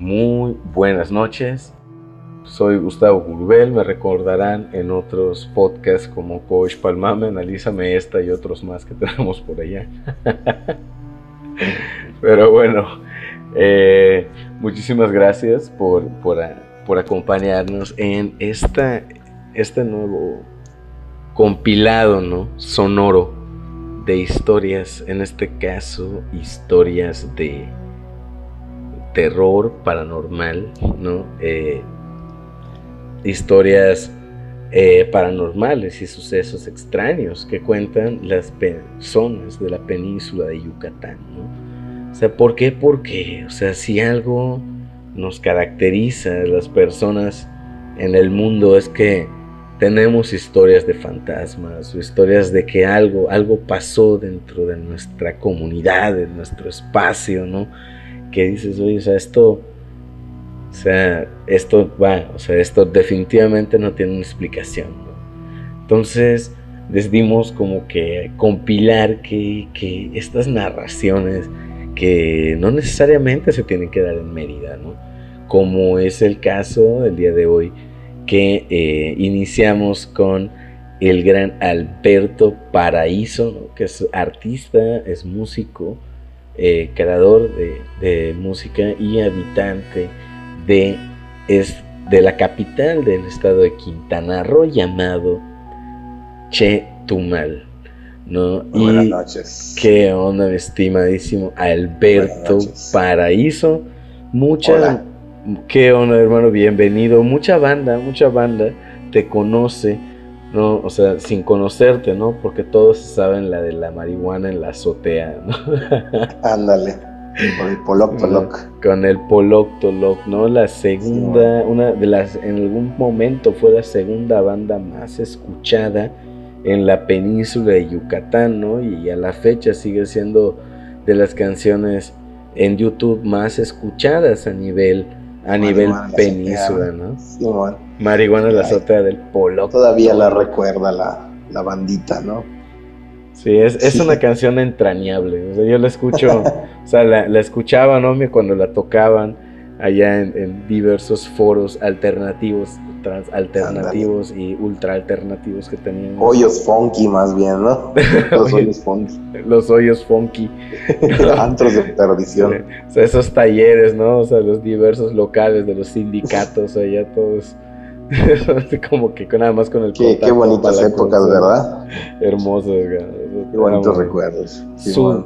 muy buenas noches. Soy Gustavo Gurbel, me recordarán en otros podcasts como Coach Palmame, Analízame esta y otros más que tenemos por allá. Pero bueno, eh, muchísimas gracias por, por, acompañarnos en esta, este nuevo compilado ¿no? sonoro de historias, en este caso historias de terror paranormal, ¿no? Eh, historias eh, paranormales y sucesos extraños que cuentan las personas de la península de Yucatán, ¿no? O sea, ¿por qué? Porque, o sea, si algo nos caracteriza a las personas en el mundo es que tenemos historias de fantasmas o historias de que algo, algo pasó dentro de nuestra comunidad, en nuestro espacio, ¿no? Que dices, oye, o sea, esto, o sea, esto va, o sea, esto definitivamente no tiene una explicación, ¿no? Entonces, decidimos como que compilar que, que estas narraciones que no necesariamente se tienen que dar en Mérida, ¿no? Como es el caso del día de hoy que eh, iniciamos con el gran Alberto Paraíso, que es artista, es músico, eh, creador de, música y habitante de, es, de la capital del estado de Quintana Roo llamado Chetumal. ¿no? Buenas noches. ¿Qué onda, mi estimadísimo Alberto Paraíso? Muchas Qué onda, hermano, bienvenido. Mucha banda, mucha banda te conoce, ¿no? O sea, sin conocerte, ¿no? Porque todos saben la de la marihuana en la azotea, ¿no? Ándale. Con el Poloc Toloc. Con el Poloc Toloc, ¿no? La segunda, una de las, en algún momento fue la segunda banda más escuchada en la península de Yucatán, ¿no? Y a la fecha sigue siendo de las canciones en YouTube más escuchadas a nivel a nivel península, ¿no? Sí, Marihuana la azotea del polo. Todavía la recuerda la, la bandita, ¿no? Sí, es, es una canción entrañable. O sea, yo la escucho, o sea, la, la, escuchaba, ¿no? Cuando la tocaban allá en, diversos foros alternativos, trans alternativos y ultra alternativos que tenían. Hoyos funky más bien, ¿no? Los hoyos funky. Los hoyos funky. Antros de perdición. O sea, esos talleres, ¿no? O sea, los diversos locales de los sindicatos, allá todos como que nada más con el Qué, qué bonitas épocas, ¿verdad? Hermosos, Qué bonitos recuerdos.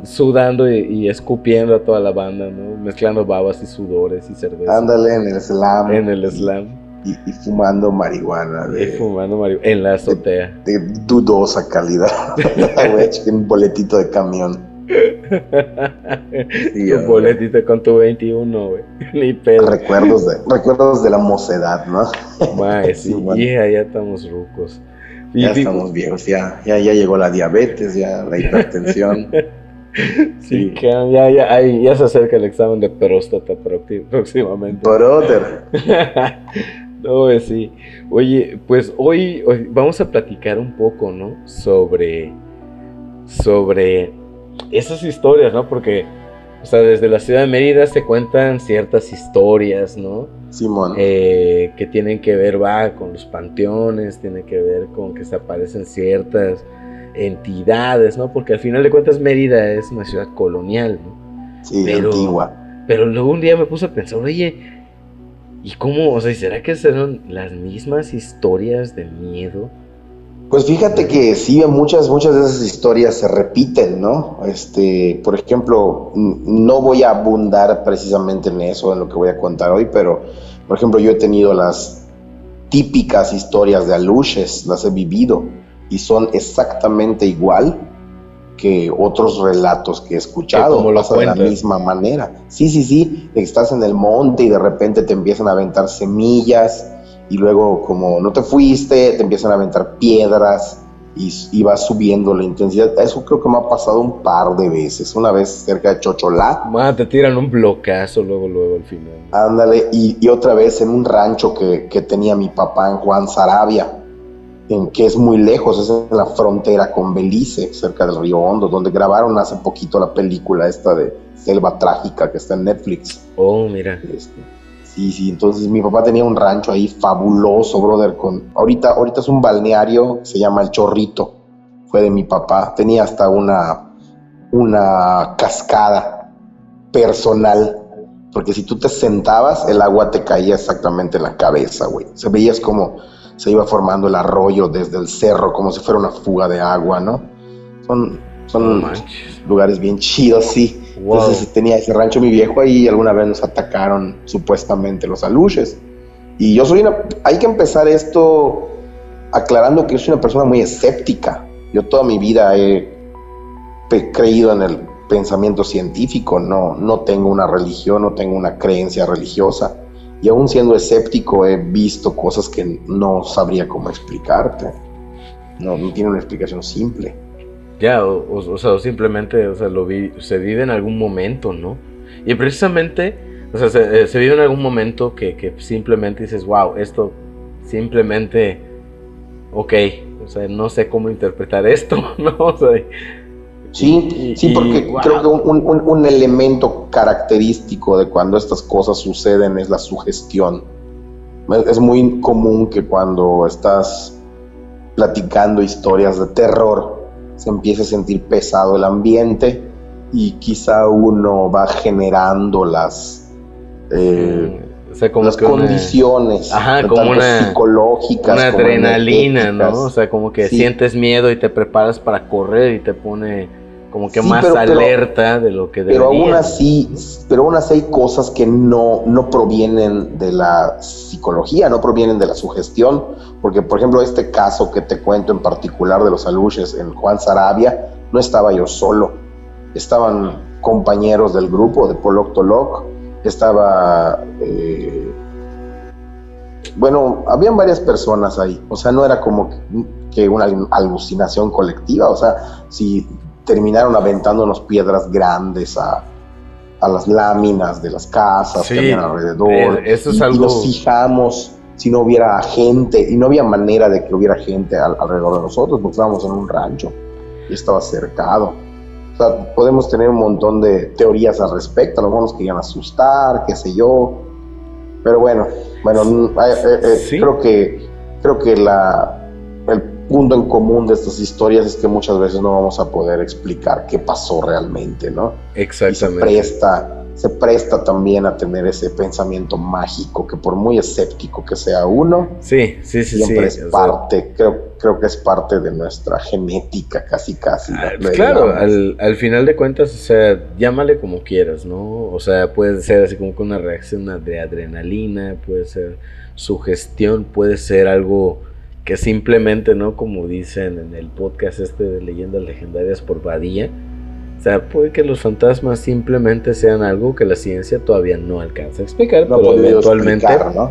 sudando y, escupiendo a toda la banda, ¿no? Mezclando babas y sudores y cerveza. Ándale en el slam. En el slam. Y, fumando marihuana. y fumando marihuana en la azotea. De, dudosa calidad. un boletito de camión. Tu boletito con tu 21, güey. Ni pedo. Recuerdos de, recuerdos de la mocedad, ¿no? sí, ya estamos rucos. ya estamos viejos, ya, ya, ya llegó la diabetes, ya la hipertensión. sí, Que ya, ya, ya se acerca el examen de próstata próximamente. Brother. no, sí. Oye, pues hoy, hoy vamos a platicar un poco, ¿no? Sobre, sobre esas historias, ¿no? Porque, o sea, desde la ciudad de Mérida se cuentan ciertas historias, ¿no? Simón. Eh, que tienen que ver, va, con los panteones, tiene que ver con que se aparecen ciertas entidades, ¿no? Porque al final de cuentas Mérida es una ciudad colonial, ¿no? Sí, pero, antigua. Pero luego un día me puse a pensar, oye, ¿y cómo? O sea, ¿será que serán las mismas historias de miedo? Pues fíjate que sí, muchas, muchas de esas historias se repiten, ¿no? Este, por ejemplo, no voy a abundar precisamente en eso, en lo que voy a contar hoy, pero, por ejemplo, yo he tenido las típicas historias de aluches, las he vivido, y son exactamente igual que otros relatos que he escuchado, como pasa de la misma manera. Sí, sí, sí, estás en el monte y de repente te empiezan a aventar semillas, y luego como no te fuiste, te empiezan a aventar piedras y, vas subiendo la intensidad. Eso creo que me ha pasado un par de veces. Una vez cerca de Chocholá. te tiran un bloqueazo luego, luego al final. Ándale, y, otra vez en un rancho que, tenía mi papá en Juan Sarabia, en que es muy lejos, es en la frontera con Belice, cerca del río Hondo, donde grabaron hace poquito la película esta de Selva Trágica que está en Netflix. Oh, mira. Este, Sí, sí, entonces mi papá tenía un rancho ahí fabuloso, brother, con ahorita ahorita es un balneario, se llama El Chorrito. Fue de mi papá, tenía hasta una una cascada personal, porque si tú te sentabas, el agua te caía exactamente en la cabeza, güey. Se veías como se iba formando el arroyo desde el cerro, como si fuera una fuga de agua, ¿no? Son, son lugares bien chidos, sí. Entonces tenía ese rancho mi viejo ahí y alguna vez nos atacaron supuestamente los aluches. Y yo soy una... Hay que empezar esto aclarando que yo soy una persona muy escéptica. Yo toda mi vida he creído en el pensamiento científico, no, no tengo una religión, no tengo una creencia religiosa. Y aún siendo escéptico he visto cosas que no sabría cómo explicarte. No, no tiene una explicación simple. Ya, o, sea, simplemente, o sea, lo vi, se vive en algún momento, ¿no? Y precisamente, o sea, se, eh, vive en algún momento que, que, simplemente dices, wow, esto simplemente, ok, o sea, no sé cómo interpretar esto, ¿no? O sea, Sí, sí, porque creo que un, un, elemento característico de cuando estas cosas suceden es la sugestión. Es muy común que cuando estás platicando historias de terror se empiece a sentir pesado el ambiente y quizá uno va generando las, eh, las condiciones como una, psicológicas. Una adrenalina, ¿no? O sea, como que sientes miedo y te preparas para correr y te pone como que más alerta de lo que debería. Pero aún así, pero aún así hay cosas que no, no provienen de la psicología, no provienen de la sugestión, porque por ejemplo este caso que te cuento en particular de los aluches en Juan Sarabia, no estaba yo solo, estaban compañeros del grupo de Poloctoloc, estaba... Eh, bueno, habían varias personas ahí, o sea, no era como que una alucinación colectiva, o sea, si terminaron aventándonos piedras grandes a, las láminas de las casas que habían alrededor. Eh, eso es algo... y, nos fijamos si no hubiera gente, y no había manera de que hubiera gente alrededor de nosotros, porque estábamos en un rancho y estaba cercado. O sea, podemos tener un montón de teorías al respecto, a lo mejor nos querían asustar, qué sé yo. Pero bueno, bueno, eh, eh, creo que creo que la el punto en común de estas historias es que muchas veces no vamos a poder explicar qué pasó realmente, ¿no? Exactamente. se presta, se presta también a tener ese pensamiento mágico que por muy escéptico que sea uno, sí, sí, sí, siempre es parte, creo, creo que es parte de nuestra genética, casi, casi. Ah, claro, al, al, final de cuentas, o sea, llámale como quieras, ¿no? O sea, puede ser así como con una reacción de adrenalina, puede ser sugestión, puede ser algo que simplemente, ¿no? Como dicen en el podcast este de leyendas legendarias por Badía, o sea, puede que los fantasmas simplemente sean algo que la ciencia todavía no alcanza a explicar, pero eventualmente,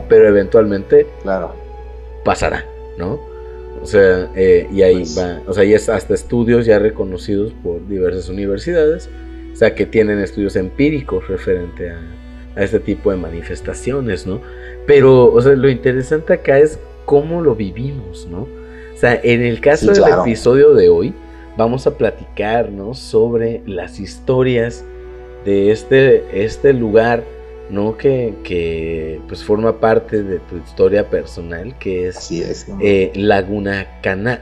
pero eventualmente claro. pasará, ¿no? O sea, eh, y ahí pues va, o sea, y es hasta estudios ya reconocidos por diversas universidades, o sea, que tienen estudios empíricos referente a, a este tipo de manifestaciones, ¿no? Pero, o sea, lo interesante acá es cómo lo vivimos, ¿no? O sea, en el caso del episodio de hoy, vamos a platicarnos sobre las historias de este, este lugar, ¿no? Que, que, pues forma parte de tu historia personal, que es, eh, Laguna Cana,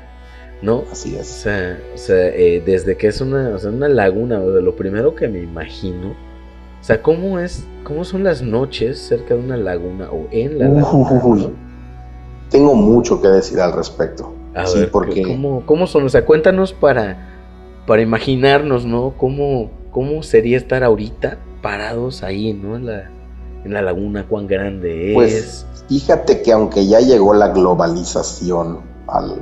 ¿no? Así es. O sea, o sea eh, desde que es una, o sea, una laguna, de lo primero que me imagino, o sea, ¿cómo es, cómo son las noches cerca de una laguna o en la laguna? tengo mucho que decir al respecto. Sí, porque... ¿cómo, son? O sea, cuéntanos para, para imaginarnos, ¿no? ¿Cómo, ¿Cómo sería estar ahorita parados ahí, ¿no? En la, en la laguna, cuán grande pues, es. Pues fíjate que aunque ya llegó la globalización al,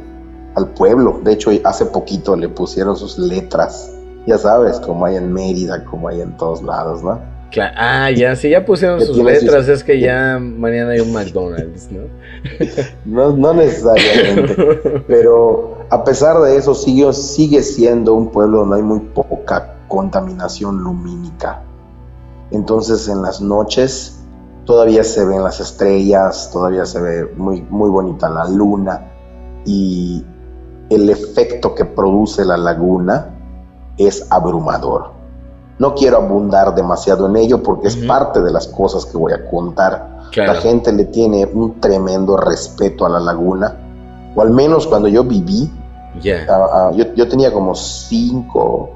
al pueblo, de hecho hace poquito le pusieron sus letras, ya sabes, como hay en Mérida, como hay en todos lados, ¿no? Ah, ya, si ya pusieron sus letras, es que ya mañana hay un McDonald's, ¿no? no, no necesariamente. pero a pesar de eso, sigue, sigue siendo un pueblo donde hay muy poca contaminación lumínica. Entonces, en las noches todavía se ven las estrellas, todavía se ve muy, muy bonita la luna y el efecto que produce la laguna es abrumador No quiero abundar demasiado en ello porque es parte de las cosas que voy a contar. La gente le tiene un tremendo respeto a la laguna, o al menos cuando yo viví, ah, ah, yo, tenía como cinco,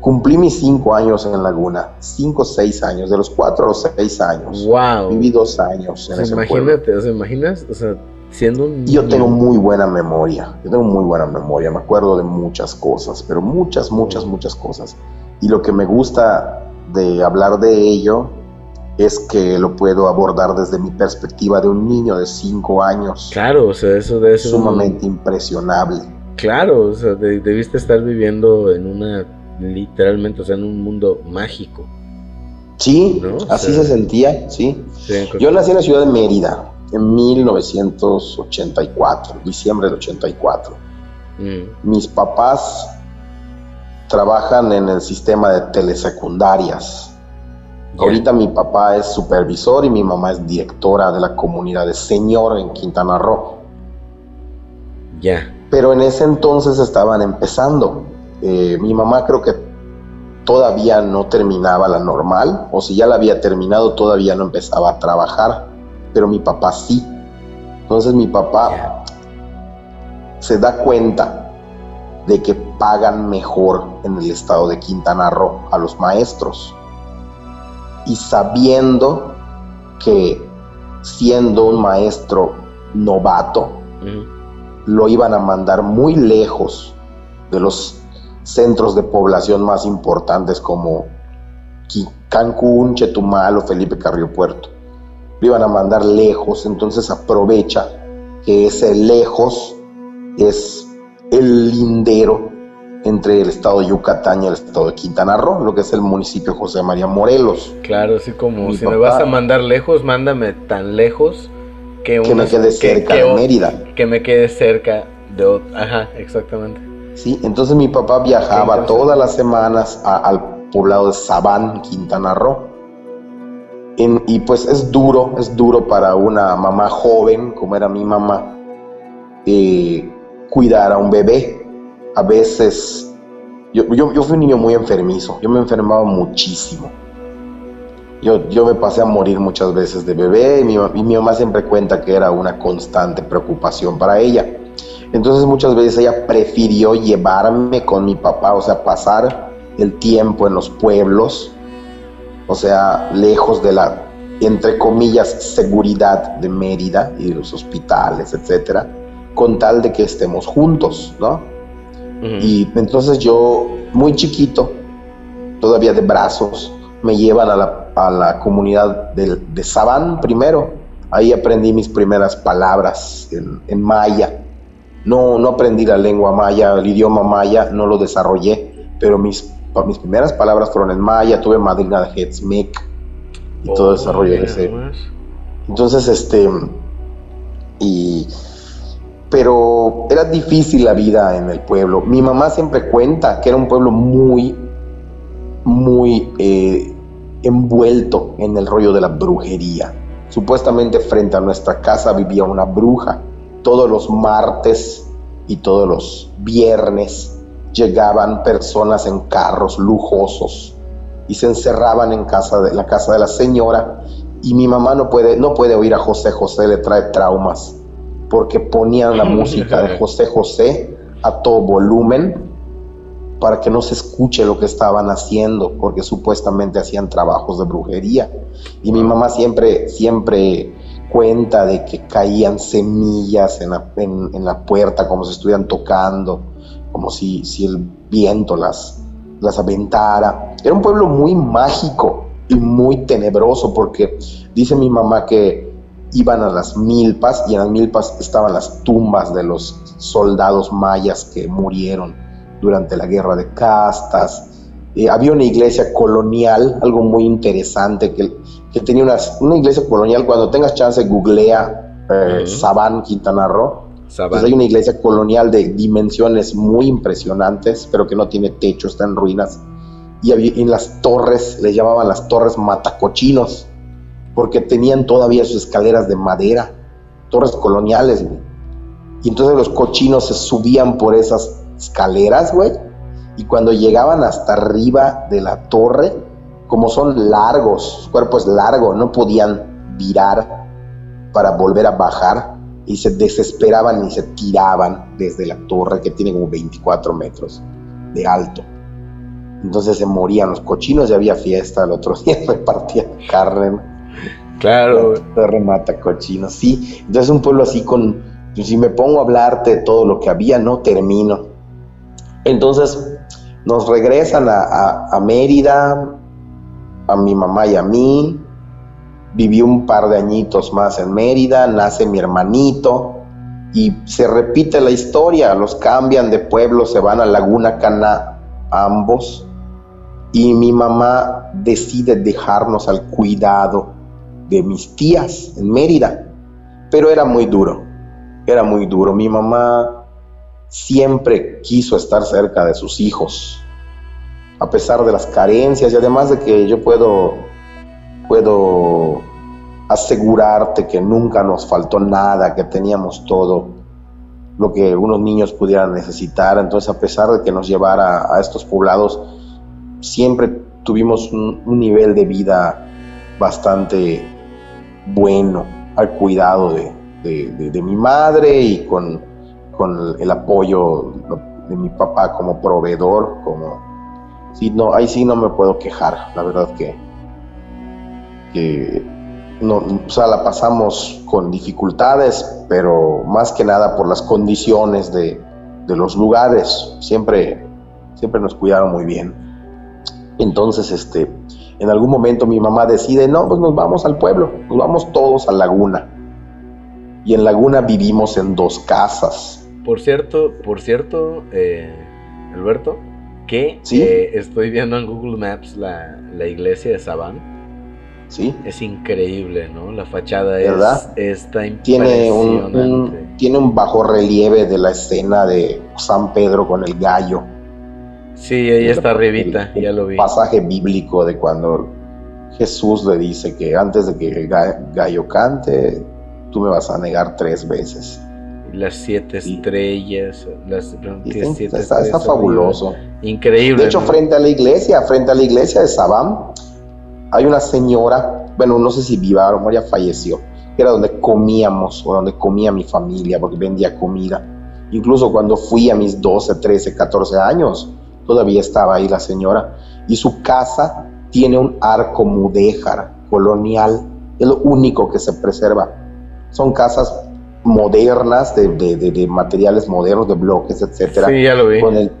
cumplí mis cinco años en Laguna, cinco o seis años, de los cuatro a los seis años. Wow. Viví dos años en ese Imagínate, o sea, imaginas, o sea, siendo un... Yo tengo muy buena memoria, yo tengo muy buena memoria, me acuerdo de muchas cosas, pero muchas, muchas, muchas cosas. Y lo que me gusta de hablar de ello es que lo puedo abordar desde mi perspectiva de un niño de 5 años. Claro, o sea, eso de eso. Sumamente impresionable. Claro, o sea, debiste estar viviendo en una, literalmente, o sea, en un mundo mágico. Sí, así se sentía, sí. Yo nací en la ciudad de Mérida en 1984, diciembre del 84. Mm. Mis papás trabajan en el sistema de telesecundarias. Ahorita mi papá es supervisor y mi mamá es directora de la comunidad de Señor en Quintana Roo. Ya. Pero en ese entonces estaban empezando. Eh, mi mamá creo que todavía no terminaba la normal, o si ya la había terminado, todavía no empezaba a trabajar, pero mi papá sí. Entonces mi papá se da cuenta de que pagan mejor en el estado de Quintana Roo a los maestros. Y sabiendo que siendo un maestro novato, lo iban a mandar muy lejos de los centros de población más importantes como Cancún, Chetumal o Felipe Carrillo Puerto. Lo iban a mandar lejos, entonces aprovecha que ese lejos es el lindero entre el estado de Yucatán y el estado de Quintana Roo, lo que es el municipio José María Morelos. Claro, así como si me vas a mandar lejos, mándame tan lejos que, que me quede cerca de Mérida. Que me quede cerca de... Ajá, exactamente. Sí, entonces mi papá viajaba todas las semanas al poblado de Sabán, Quintana Roo. y pues es duro, es duro para una mamá joven, como era mi mamá, eh, cuidar a un bebé. A veces, yo, yo, fui un niño muy enfermizo, yo me enfermaba muchísimo. Yo, yo me pasé a morir muchas veces de bebé y mi, y mi mamá siempre cuenta que era una constante preocupación para ella. Entonces muchas veces ella prefirió llevarme con mi papá, o sea, pasar el tiempo en los pueblos, o sea, lejos de la, entre comillas, seguridad de Mérida y de los hospitales, etcétera con tal de que estemos juntos, ¿no? Y entonces yo, muy chiquito, todavía de brazos, me llevan a la, comunidad de, de Sabán primero. Ahí aprendí mis primeras palabras en, maya. No, no aprendí la lengua maya, el idioma maya, no lo desarrollé, pero mis, mis primeras palabras fueron en maya, tuve madrina de Hetzmek y todo oh, desarrollo ese. Entonces, este, y pero era difícil la vida en el pueblo. Mi mamá siempre cuenta que era un pueblo muy, muy eh, envuelto en el rollo de la brujería. Supuestamente frente a nuestra casa vivía una bruja. Todos los martes y todos los viernes llegaban personas en carros lujosos y se encerraban en casa de la casa de la señora y mi mamá no puede no puede oír a José José le trae traumas porque ponían la música de José José a todo volumen para que no se escuche lo que estaban haciendo, porque supuestamente hacían trabajos de brujería. Y mi mamá siempre, siempre cuenta de que caían semillas en la, puerta como si estuvieran tocando, como si, si el viento las, las aventara. Era un pueblo muy mágico y muy tenebroso, porque dice mi mamá que iban a las milpas y en las milpas estaban las tumbas de los soldados mayas que murieron durante la guerra de castas. Eh, había una iglesia colonial, algo muy interesante, que, que tenía una, una, iglesia colonial, cuando tengas chance googlea eh, Sabán, Quintana Roo. Pues hay una iglesia colonial de dimensiones muy impresionantes, pero que no tiene techo, está en ruinas. Y en las torres, le llamaban las torres matacochinos porque tenían todavía sus escaleras de madera, torres coloniales, güey. Y entonces los cochinos se subían por esas escaleras, güey, y cuando llegaban hasta arriba de la torre, como son largos, su cuerpo es largo, no podían virar para volver a bajar y se desesperaban y se tiraban desde la torre que tiene como 24 metros de alto. Entonces se morían los cochinos y había fiesta el otro día, repartían carne. Claro. Torre mata cochinos, sí. Entonces un pueblo así con, pues, si me pongo a hablarte de todo lo que había, no termino. Entonces nos regresan a, a Mérida, a mi mamá y a mí. Viví un par de añitos más en Mérida, nace mi hermanito y se repite la historia. Los cambian de pueblo, se van a Laguna Cana ambos y mi mamá decide dejarnos al cuidado de mis tías en Mérida. Pero era muy duro, era muy duro. Mi mamá siempre quiso estar cerca de sus hijos, a pesar de las carencias y además de que yo puedo, puedo asegurarte que nunca nos faltó nada, que teníamos todo lo que unos niños pudieran necesitar. Entonces, a pesar de que nos llevara a estos poblados, siempre tuvimos un, nivel de vida bastante bueno al cuidado de, mi madre y con, el apoyo de mi papá como proveedor, como sí, no, ahí sí no me puedo quejar, la verdad que, que no, o sea, la pasamos con dificultades, pero más que nada por las condiciones de, de los lugares, siempre, siempre nos cuidaron muy bien. Entonces, este, en algún momento mi mamá decide, no, pues nos vamos al pueblo, nos vamos todos a Laguna. Y en Laguna vivimos en dos casas. Por cierto, por cierto, eh, Alberto, que eh, estoy viendo en Google Maps la, iglesia de Sabán. Sí. Es increíble, ¿no? La fachada es, está tiene un, tiene un bajo relieve de la escena de San Pedro con el gallo Sí, ahí está arribita, ya lo vi. Pasaje bíblico de cuando Jesús le dice que antes de que el gallo cante, tú me vas a negar tres veces. Las siete estrellas, las siete está, está fabuloso. Increíble. De hecho, frente a la iglesia, frente a la iglesia de Sabam, hay una señora, bueno, no sé si viva o ya falleció, era donde comíamos o donde comía mi familia, porque vendía comida. Incluso cuando fui a mis 12, 13, 14 años, todavía estaba ahí la señora, y su casa tiene un arco mudéjar colonial, es lo único que se preserva. Son casas modernas, de, materiales modernos, de bloques, etcétera. Sí, ya lo vi. Con el,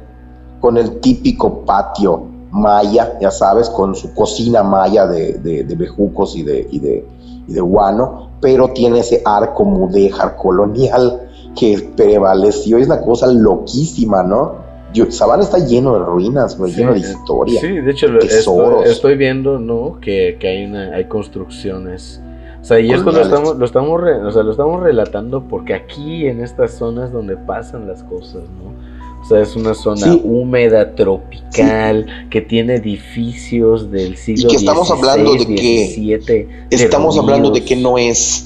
con el típico patio maya, ya sabes, con su cocina maya de, bejucos y de, y de, y de guano, pero tiene ese arco mudéjar colonial que prevaleció. Es una cosa loquísima, ¿no? Sabana está lleno de ruinas, lleno de historia. Sí, de hecho estoy, viendo, ¿no? Que, hay una, hay construcciones. O sea, y esto lo estamos, lo estamos, lo estamos relatando porque aquí en estas zonas donde pasan las cosas, ¿no? O sea, es una zona húmeda, tropical, que tiene edificios del siglo Y que estamos hablando de que estamos hablando de que no es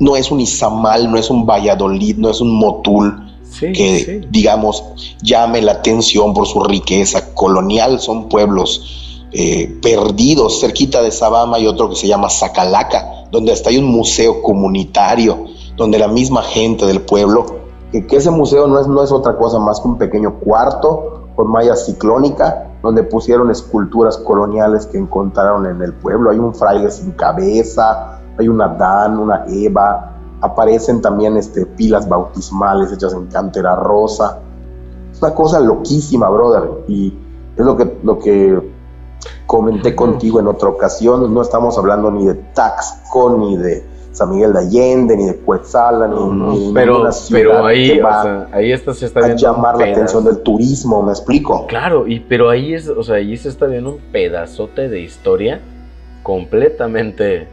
no es un Izamal, no es un Valladolid, no es un Motul, que, digamos, llame la atención por su riqueza colonial. Son pueblos eh, perdidos. Cerquita de Sabama hay otro que se llama Zacalaca, donde hasta hay un museo comunitario, donde la misma gente del pueblo, que, ese museo no es, no es otra cosa más que un pequeño cuarto con malla ciclónica, donde pusieron esculturas coloniales que encontraron en el pueblo. Hay un fraile sin cabeza, hay una Dan, una Eva, aparecen también este, pilas bautismales hechas en cantera rosa. Es una cosa loquísima, brother. Y es lo que, lo que comenté contigo en otra ocasión. No estamos hablando ni de Taxco, ni de San Miguel de Allende, ni de Cuetzala, ni, de pero, pero ahí, ahí está, se está viendo llamar la atención del turismo, ¿me explico? Claro, y, pero ahí, es, o sea, ahí se está viendo un pedazote de historia completamente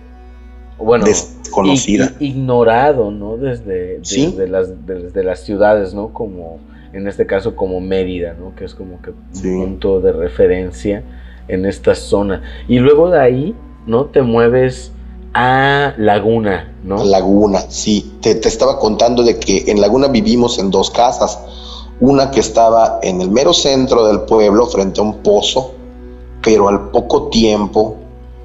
bueno, desconocida. ignorado, ¿no? Desde, desde, las, desde las ciudades, ¿no? Como, en este caso, como Mérida, ¿no? Que es como que un punto de referencia en esta zona. Y luego de ahí, ¿no? Te mueves a Laguna, ¿no? Laguna, sí. Te, te estaba contando de que en Laguna vivimos en dos casas. Una que estaba en el mero centro del pueblo, frente a un pozo, pero al poco tiempo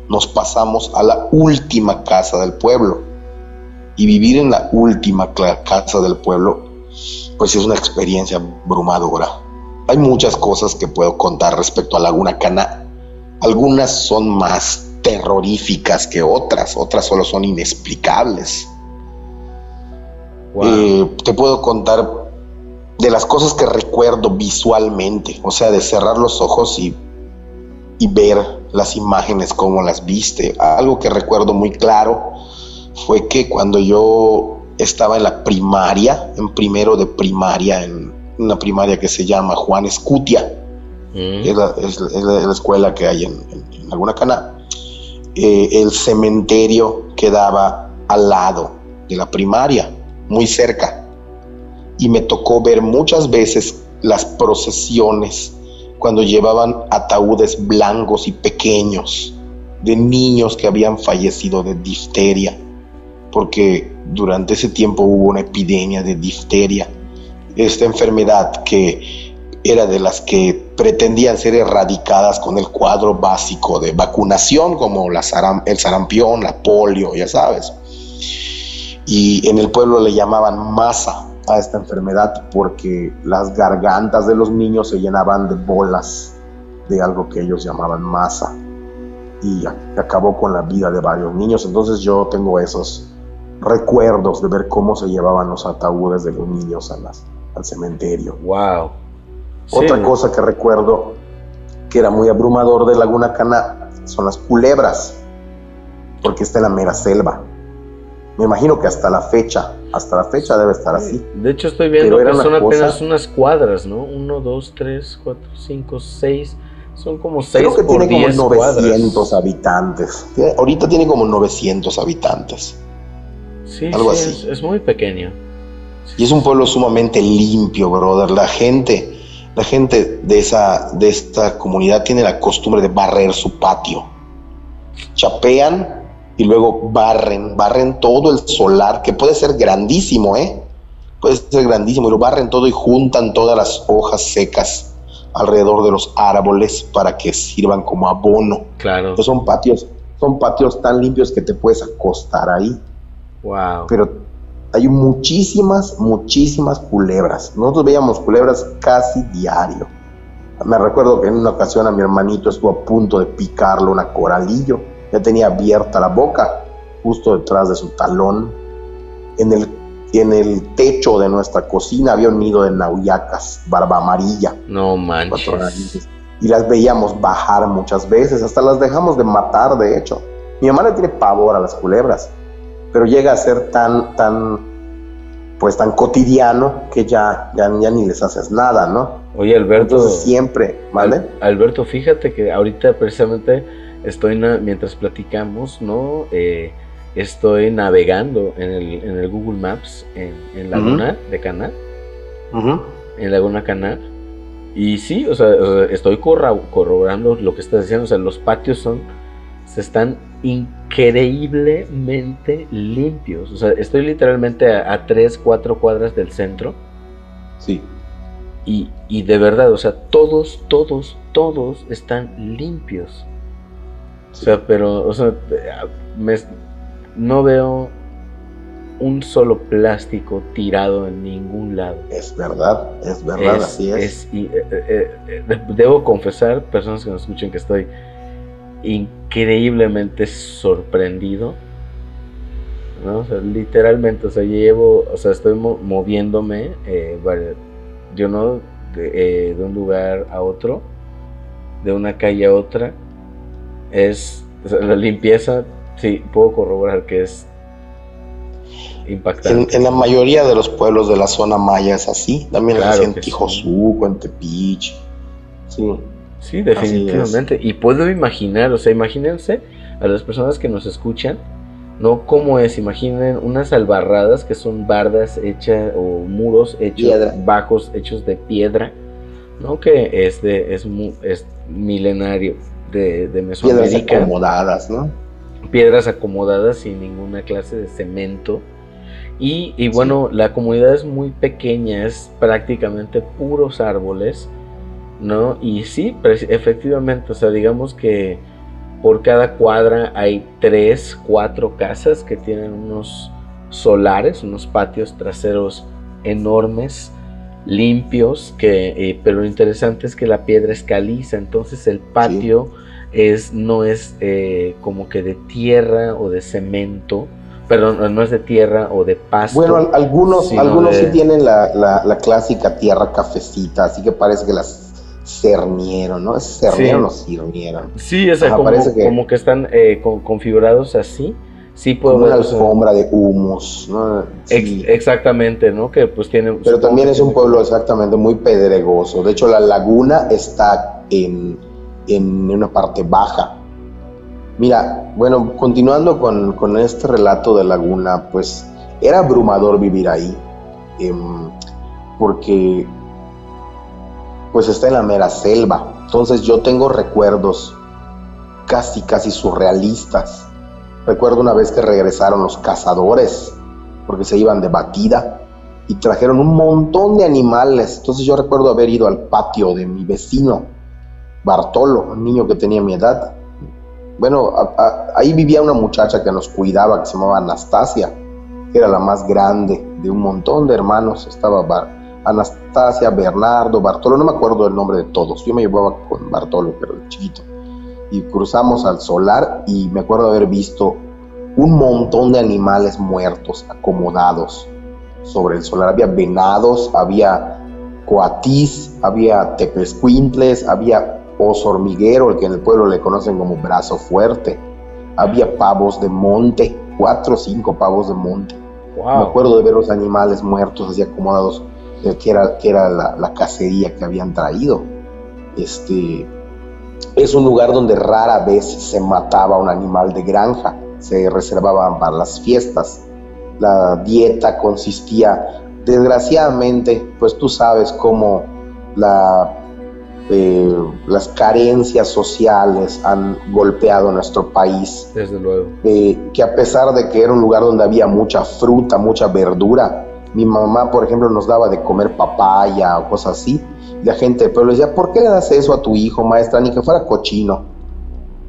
nos pasamos a la última casa del pueblo. Y vivir en la última casa del pueblo, pues es una experiencia abrumadora. Hay muchas cosas que puedo contar respecto a Laguna Cana. Algunas son más terroríficas que otras, otras solo son inexplicables. Eh, te puedo contar de las cosas que recuerdo visualmente, o sea, de cerrar los ojos y, y ver las imágenes como las viste. Algo que recuerdo muy claro fue que cuando yo estaba en la primaria, en primero de primaria, en una primaria que se llama Juan Escutia, mm. es, la, escuela que hay en, en, Laguna Cana, eh, el cementerio quedaba al lado de la primaria, muy cerca. Y me tocó ver muchas veces las procesiones cuando llevaban ataúdes blancos y pequeños de niños que habían fallecido de difteria, porque durante ese tiempo hubo una epidemia de difteria, esta enfermedad que era de las que pretendían ser erradicadas con el cuadro básico de vacunación, como el sarampión, la polio, ya sabes. Y en el pueblo le llamaban masa, a esta enfermedad porque las gargantas de los niños se llenaban de bolas de algo que ellos llamaban masa y acabó con la vida de varios niños. Entonces yo tengo esos recuerdos de ver cómo se llevaban los ataúdes de los niños al cementerio. Wow. Otra cosa que recuerdo que era muy abrumador de Laguna Cana son las culebras, porque está en la mera selva. Me imagino que hasta la fecha, hasta la fecha debe estar así. De hecho, estoy viendo que son apenas unas cuadras, ¿no? Uno, dos, tres, cuatro, cinco, seis. Son como seis Creo que tiene como 900 habitantes. Ahorita tiene como 900 habitantes. Sí, Algo así. Es, muy pequeño. Y es un pueblo sumamente limpio, brother. La gente, la gente de esa, de esta comunidad tiene la costumbre de barrer su patio. Chapean y luego barren, barren todo el solar, que puede ser grandísimo, ¿eh? Puede ser grandísimo, y lo barren todo y juntan todas las hojas secas alrededor de los árboles para que sirvan como abono. Claro. son patios, son patios tan limpios que te puedes acostar ahí. Wow. Pero hay muchísimas, muchísimas culebras. Nosotros veíamos culebras casi diario. Me recuerdo que en una ocasión a mi hermanito estuvo a punto de picarlo una coralillo ya tenía abierta la boca, justo detrás de su talón. En el, en el techo de nuestra cocina había un nido de nauyacas, barba amarilla. No manches. Y las veíamos bajar muchas veces, hasta las dejamos de matar, de hecho. Mi mamá le tiene pavor a las culebras, pero llega a ser tan, tan, pues tan cotidiano que ya, ya, ya ni les haces nada, ¿no? Oye, Alberto. Entonces siempre, ¿vale? Alberto, fíjate que ahorita precisamente estoy mientras platicamos, ¿no? Eh, estoy navegando en el, Google Maps en, Laguna de Cana. En Laguna Cana. Y sí, o sea, estoy corroborando lo que estás diciendo. O sea, los patios son. Se están increíblemente limpios. O sea, estoy literalmente a, tres, cuatro cuadras del centro. Sí. Y, y de verdad, o sea, todos, todos, todos están limpios. O sea, pero, o sea, no veo un solo plástico tirado en ningún lado. Es verdad, es verdad, así es. y, eh, eh, eh, debo confesar, personas que nos escuchen, que estoy increíblemente sorprendido. ¿no? O sea, literalmente, o sea, llevo, o sea, estoy moviéndome, yo no, de, de un lugar a otro, de una calle a otra, es la limpieza, sí, puedo corroborar que es impactante. En, la mayoría de los pueblos de la zona maya es así, también en Tijosuco, en Tepich, sí. Sí, definitivamente. Y puedo imaginar, o sea, imagínense a las personas que nos escuchan, ¿no? ¿Cómo es? Imaginen unas albarradas que son bardas hechas o muros hechos bajos, hechos de piedra, ¿no? Que es, de, es, es milenario de, Mesoamérica. Piedras acomodadas, ¿no? Piedras acomodadas sin ninguna clase de cemento. Y, bueno, la comunidad es muy pequeña, es prácticamente puros árboles, ¿no? Y sí, efectivamente, o sea, digamos que por cada cuadra hay tres, cuatro casas que tienen unos solares, unos patios traseros enormes, limpios, que, eh, pero lo interesante es que la piedra es caliza, entonces el patio es, no es eh, como que de tierra o de cemento, perdón, no es de tierra o de pasto. Bueno, algunos, algunos sí tienen la, clásica tierra cafecita, así que parece que las cernieron, ¿no? ¿Es cernieron o cirnieron? Sí, es como, como, que están eh, configurados así. Sí puedo como una alfombra de humus, ¿no? exactamente, ¿no? Que pues tiene... Pero también es un pueblo exactamente muy pedregoso. De hecho, la laguna está en, en una parte baja Mira, bueno, continuando con, este relato de Laguna, pues era abrumador vivir ahí, em, porque pues está en la mera selva. Entonces yo tengo recuerdos casi, casi surrealistas. Recuerdo una vez que regresaron los cazadores, porque se iban de batida, y trajeron un montón de animales. Entonces yo recuerdo haber ido al patio de mi vecino, Bartolo, un niño que tenía mi edad, bueno, ahí vivía una muchacha que nos cuidaba, que se llamaba Anastasia, que era la más grande de un montón de hermanos. Estaba Anastasia, Bernardo, Bartolo, no me acuerdo del nombre de todos. Yo me llevaba con Bartolo, pero el chiquito. Y cruzamos al solar y me acuerdo haber visto un montón de animales muertos acomodados sobre el solar. Había venados, había coatís, había tepescuintles, había oso hormiguero, el que en el pueblo le conocen como brazo fuerte. Había pavos de monte, cuatro o cinco pavos de monte. Me acuerdo de ver los animales muertos así acomodados, eh, que era, que era la, cacería que habían traído. Este, es un lugar donde rara vez se mataba un animal de granja, se reservaban para las fiestas. La dieta consistía, desgraciadamente, pues tú sabes cómo la eh, las carencias sociales han golpeado nuestro país. Desde luego. Eh, que a pesar de que era un lugar donde había mucha fruta, mucha verdura, mi mamá, por ejemplo, nos daba de comer papaya o cosas así. Y la gente pero le decía, ¿por qué le das eso a tu hijo, maestra? Ni que fuera cochino.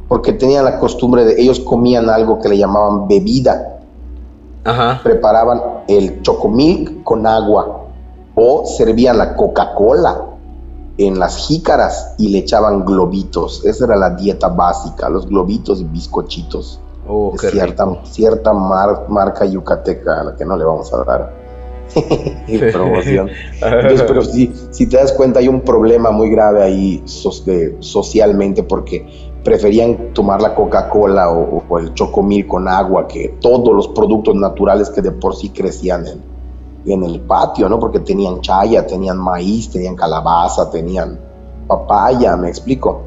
Porque tenían la costumbre de, ellos comían algo que le llamaban bebida. Ajá. Preparaban el chocomilk con agua o servían la Coca-Cola en las jícaras y le echaban globitos. Esa era la dieta básica, los globitos y bizcochitos. Oh, cierta, cierta marca yucateca a la que no le vamos a dar promoción. pero sí, si te das cuenta hay un problema muy grave ahí socialmente porque preferían tomar la Coca-Cola o, o, el chocomil con agua que todos los productos naturales que de por sí crecían en, en el patio, ¿no? Porque tenían chaya, tenían maíz, tenían calabaza, tenían papaya, me explico.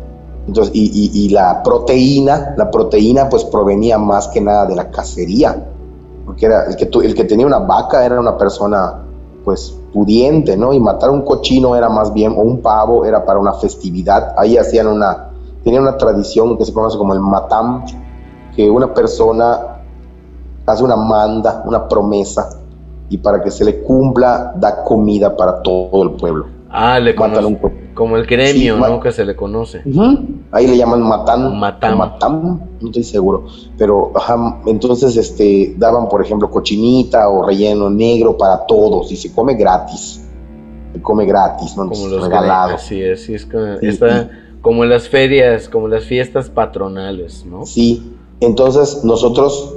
Entonces, y, la proteína, la proteína pues provenía más que nada de la cacería, porque era el que, el que tenía una vaca era una persona pues pudiente, ¿no? Y matar un cochino era más bien, o un pavo era para una festividad, ahí hacían una, tenían una tradición que se conoce como el matam, que una persona hace una manda, una promesa, y para que se le cumpla da comida para todo el pueblo. Ah, le conocen como el gremio, ¿no? Que se le conoce. Ahí le llaman matán. Matam. Matam, no estoy seguro. Pero, ajá, entonces, este, daban, por ejemplo, cochinita o relleno negro para todos y se come gratis. Se come gratis, ¿no? Como los regalados. Sí, es, sí, es como, está como en las ferias, como las fiestas patronales, ¿no? Sí. Entonces, nosotros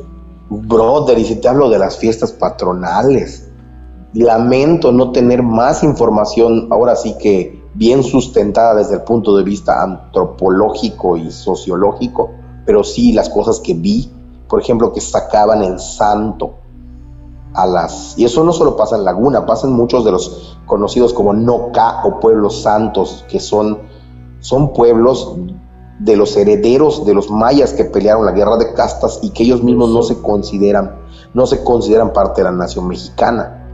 Brother, y si te hablo de las fiestas patronales, lamento no tener más información, ahora sí que bien sustentada desde el punto de vista antropológico y sociológico, pero sí las cosas que vi, por ejemplo, que sacaban el santo a las... Y eso no solo pasa en Laguna, pasa en muchos de los conocidos como Noca o pueblos santos, que son, son pueblos de los herederos de los mayas que pelearon la guerra de castas y que ellos mismos no se consideran, no se consideran parte de la nación mexicana.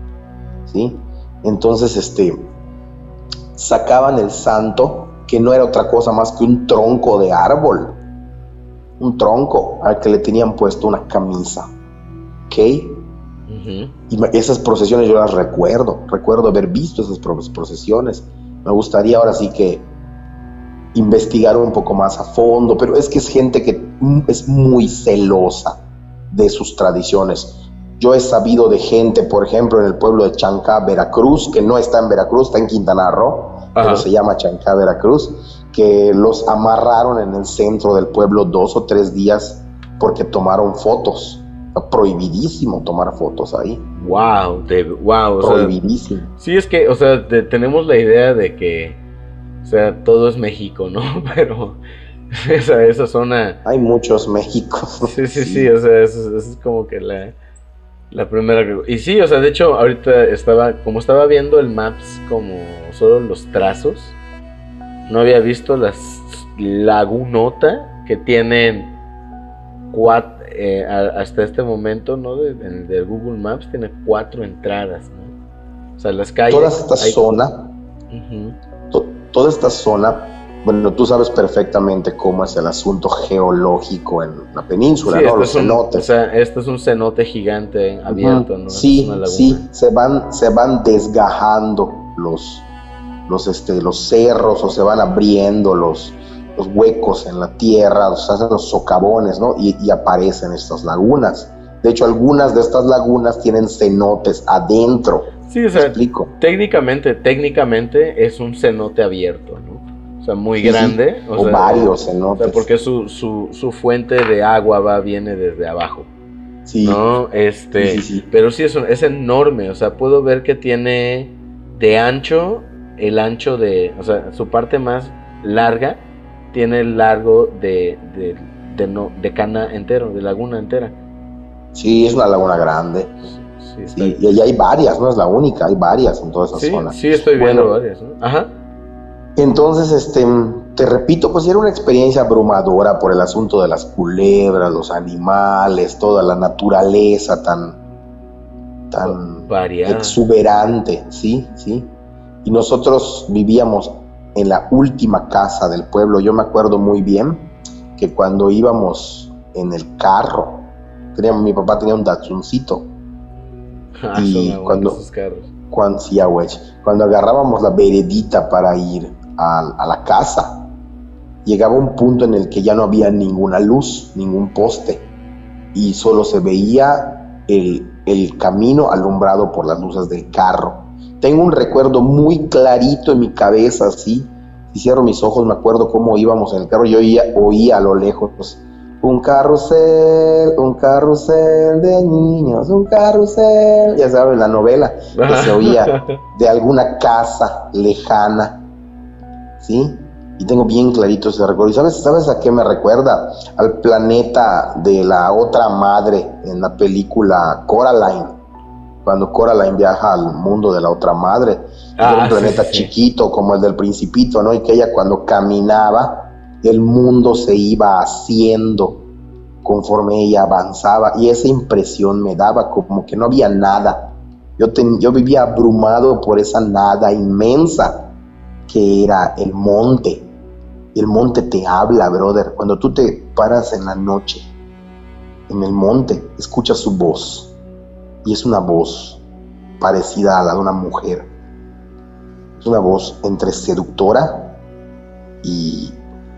¿sí? Entonces, este, sacaban el santo, que no era otra cosa más que un tronco de árbol, un tronco al que le tenían puesto una camisa. ¿Ok? Y esas procesiones yo las recuerdo, recuerdo haber visto esas procesiones. Me gustaría ahora sí que investigar un poco más a fondo, pero es que es gente que es muy celosa de sus tradiciones. Yo he sabido de gente, por ejemplo, en el pueblo de Chancá, Veracruz, que no está en Veracruz, está en Quintana Roo, pero se llama Chancá, Veracruz, que los amarraron en el centro del pueblo dos o tres días porque tomaron fotos. prohibidísimo tomar fotos ahí. Wow, wow. Prohibidísimo. sí, es que, o sea, tenemos la idea de que, o sea, todo es México, ¿no? Pero esa, esa zona... Hay muchos Méxicos. Sí, sí, sí, o sea, eso, es como que la, la primera... Y sí, o sea, de hecho, ahorita estaba, como estaba viendo el Maps como solo los trazos, no había visto las lagunota que tienen cuatro, eh, hasta este momento, ¿no? De, de, Google Maps tiene cuatro entradas, ¿no? O sea, las calles... Toda esta zona, toda esta zona, bueno, tú sabes perfectamente cómo es el asunto geológico en la península, ¿no? Los cenotes. O sea, este es un cenote gigante abierto, ¿no? Sí, sí, se van, se van desgajando los, los, este, los cerros o se van abriendo los, los huecos en la tierra, se hacen los socavones, ¿no? Y, aparecen estas lagunas. De hecho, algunas de estas lagunas tienen cenotes adentro. Sí, o sea, explico? técnicamente, técnicamente es un cenote abierto, ¿no? O sea, muy grande. O, varios cenotes. O sea, porque su, su, su, fuente de agua va, viene desde abajo. Sí. ¿No? Este, pero sí es, es enorme, o sea, puedo ver que tiene de ancho el ancho de, o sea, su parte más larga tiene el largo de, de, no, de cana entero, de laguna entera. Sí, es una laguna grande. Sí, y hay varias, no es la única, hay varias en toda esa zona. Sí, estoy viendo varias. ¿no? Ajá. Entonces, este, te repito, pues era una experiencia abrumadora por el asunto de las culebras, los animales, toda la naturaleza tan, tan exuberante, sí, sí. Y nosotros vivíamos en la última casa del pueblo. Yo me acuerdo muy bien que cuando íbamos en el carro, mi papá tenía un Datsuncito. Ah, y cuando, cuando, cuando agarrábamos la veredita para ir a, a, la casa, llegaba un punto en el que ya no había ninguna luz, ningún poste, y solo se veía el, el camino alumbrado por las luces del carro tengo un recuerdo muy clarito en mi cabeza, así. Si cierro mis ojos, me acuerdo cómo íbamos en el carro. Yo oía, oía a lo lejos un carrusel, un carrusel de niños, un carrusel. Ya sabes, la novela que se oía de alguna casa lejana. ¿Sí? Y tengo bien clarito ese recuerdo. ¿Y sabes, sabes a qué me recuerda? Al planeta de la otra madre en la película Coraline cuando Coraline viaja al mundo de la otra madre, era un ah, planeta chiquito como el del principito, ¿no? Y que ella cuando caminaba, el mundo se iba haciendo conforme ella avanzaba y esa impresión me daba como que no había nada. Yo, yo vivía abrumado por esa nada inmensa que era el monte. El monte te habla, brother. Cuando tú te paras en la noche en el monte, escuchas su voz y es una voz parecida a la de una mujer. Es una voz entre seductora y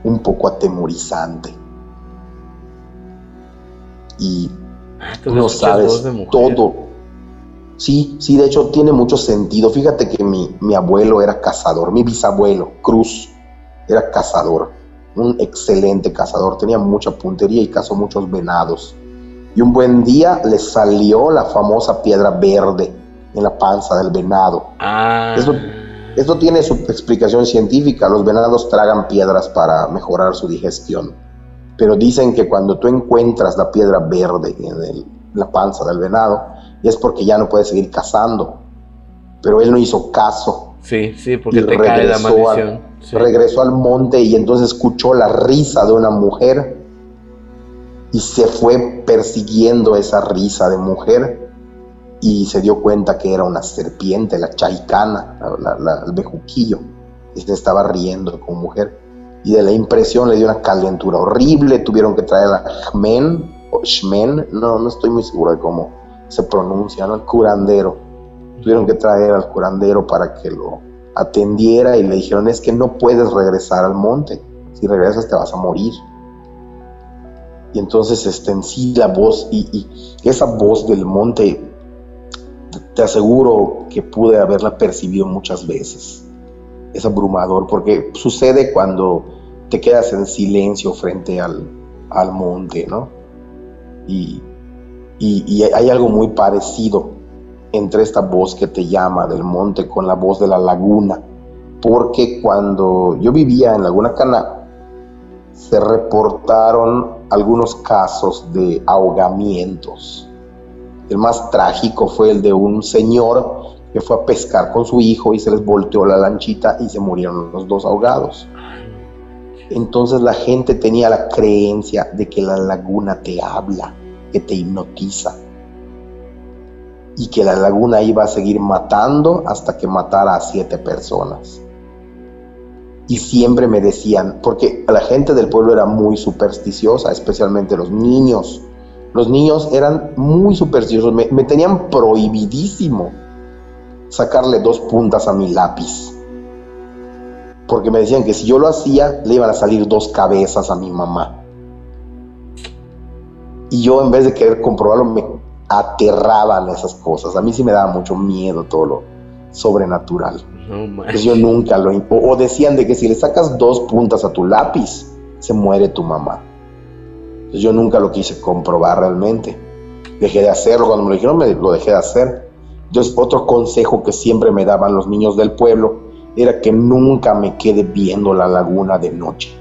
un poco atemorizante. Y ah, no sabes todo. Sí, sí, de hecho tiene mucho sentido. Fíjate que mi, mi abuelo era cazador, mi bisabuelo, Cruz, era cazador, un excelente cazador, tenía mucha puntería y cazó muchos venados y un buen día le salió la famosa piedra verde en la panza del venado. Ah. Esto, tiene su explicación científica. Los venados tragan piedras para mejorar su digestión. Pero dicen que cuando tú encuentras la piedra verde en la panza del venado, es porque ya no puedes seguir cazando. Pero él no hizo caso. Sí, sí, porque te cae la maldición. Regresó al monte y entonces escuchó la risa de una mujer y se fue persiguiendo esa risa de mujer y se dio cuenta que era una serpiente, la chaicana, el bejuquillo, y se estaba riendo como mujer. Y de la impresión le dio una calentura horrible, tuvieron que traer a Jmen, o Shmen, no, no estoy muy seguro de cómo se pronuncia, ¿no? El curandero. Tuvieron que traer al curandero para que lo atendiera y le dijeron es que no puedes regresar al monte. Si regresas te vas a morir. Y entonces este, en sí la voz y esa voz del monte, te aseguro que pude haberla percibido muchas veces. Es abrumador porque sucede cuando te quedas en silencio frente al, al monte, ¿no? Y, y, hay algo muy parecido entre esta voz que te llama del monte con la voz de la laguna, porque cuando yo vivía en Laguna Cana, se reportaron algunos casos de ahogamientos. El más trágico fue el de un señor que fue a pescar con su hijo y se les volteó la lanchita y se murieron los dos ahogados. Entonces la gente tenía la creencia de que la laguna te habla, que te hipnotiza y que la laguna iba a seguir matando hasta que matara a siete personas. Y siempre me decían, porque la gente del pueblo era muy supersticiosa, especialmente los niños. Los niños eran muy supersticiosos, me, me tenían prohibidísimo sacarle dos puntas a mi lápiz porque me decían que si yo lo hacía, le iban a salir dos cabezas a mi mamá. Y yo en vez de querer comprobarlo, me aterraban esas cosas. A mí sí me daba mucho miedo todo lo sobrenatural. No, pues yo nunca lo... O, o decían de que si le sacas dos puntas a tu lápiz, se muere tu mamá. Entonces yo nunca lo quise comprobar realmente. Dejé de hacerlo. Cuando me lo dijeron, me lo dejé de hacer. Entonces otro consejo que siempre me daban los niños del pueblo era que nunca me quede viendo la laguna de noche.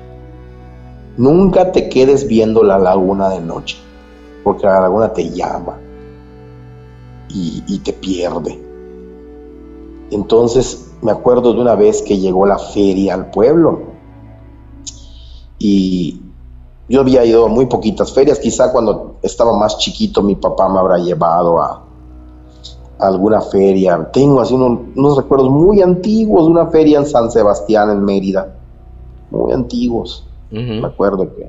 Nunca te quedes viendo la laguna de noche, porque la laguna te llama y, te pierde. Entonces me acuerdo de una vez que llegó la feria al pueblo y yo había ido a muy poquitas ferias, quizá cuando estaba más chiquito mi papá me habrá llevado a, alguna feria. Tengo así unos, recuerdos muy antiguos de una feria en San Sebastián, en Mérida. Muy antiguos. Me acuerdo que.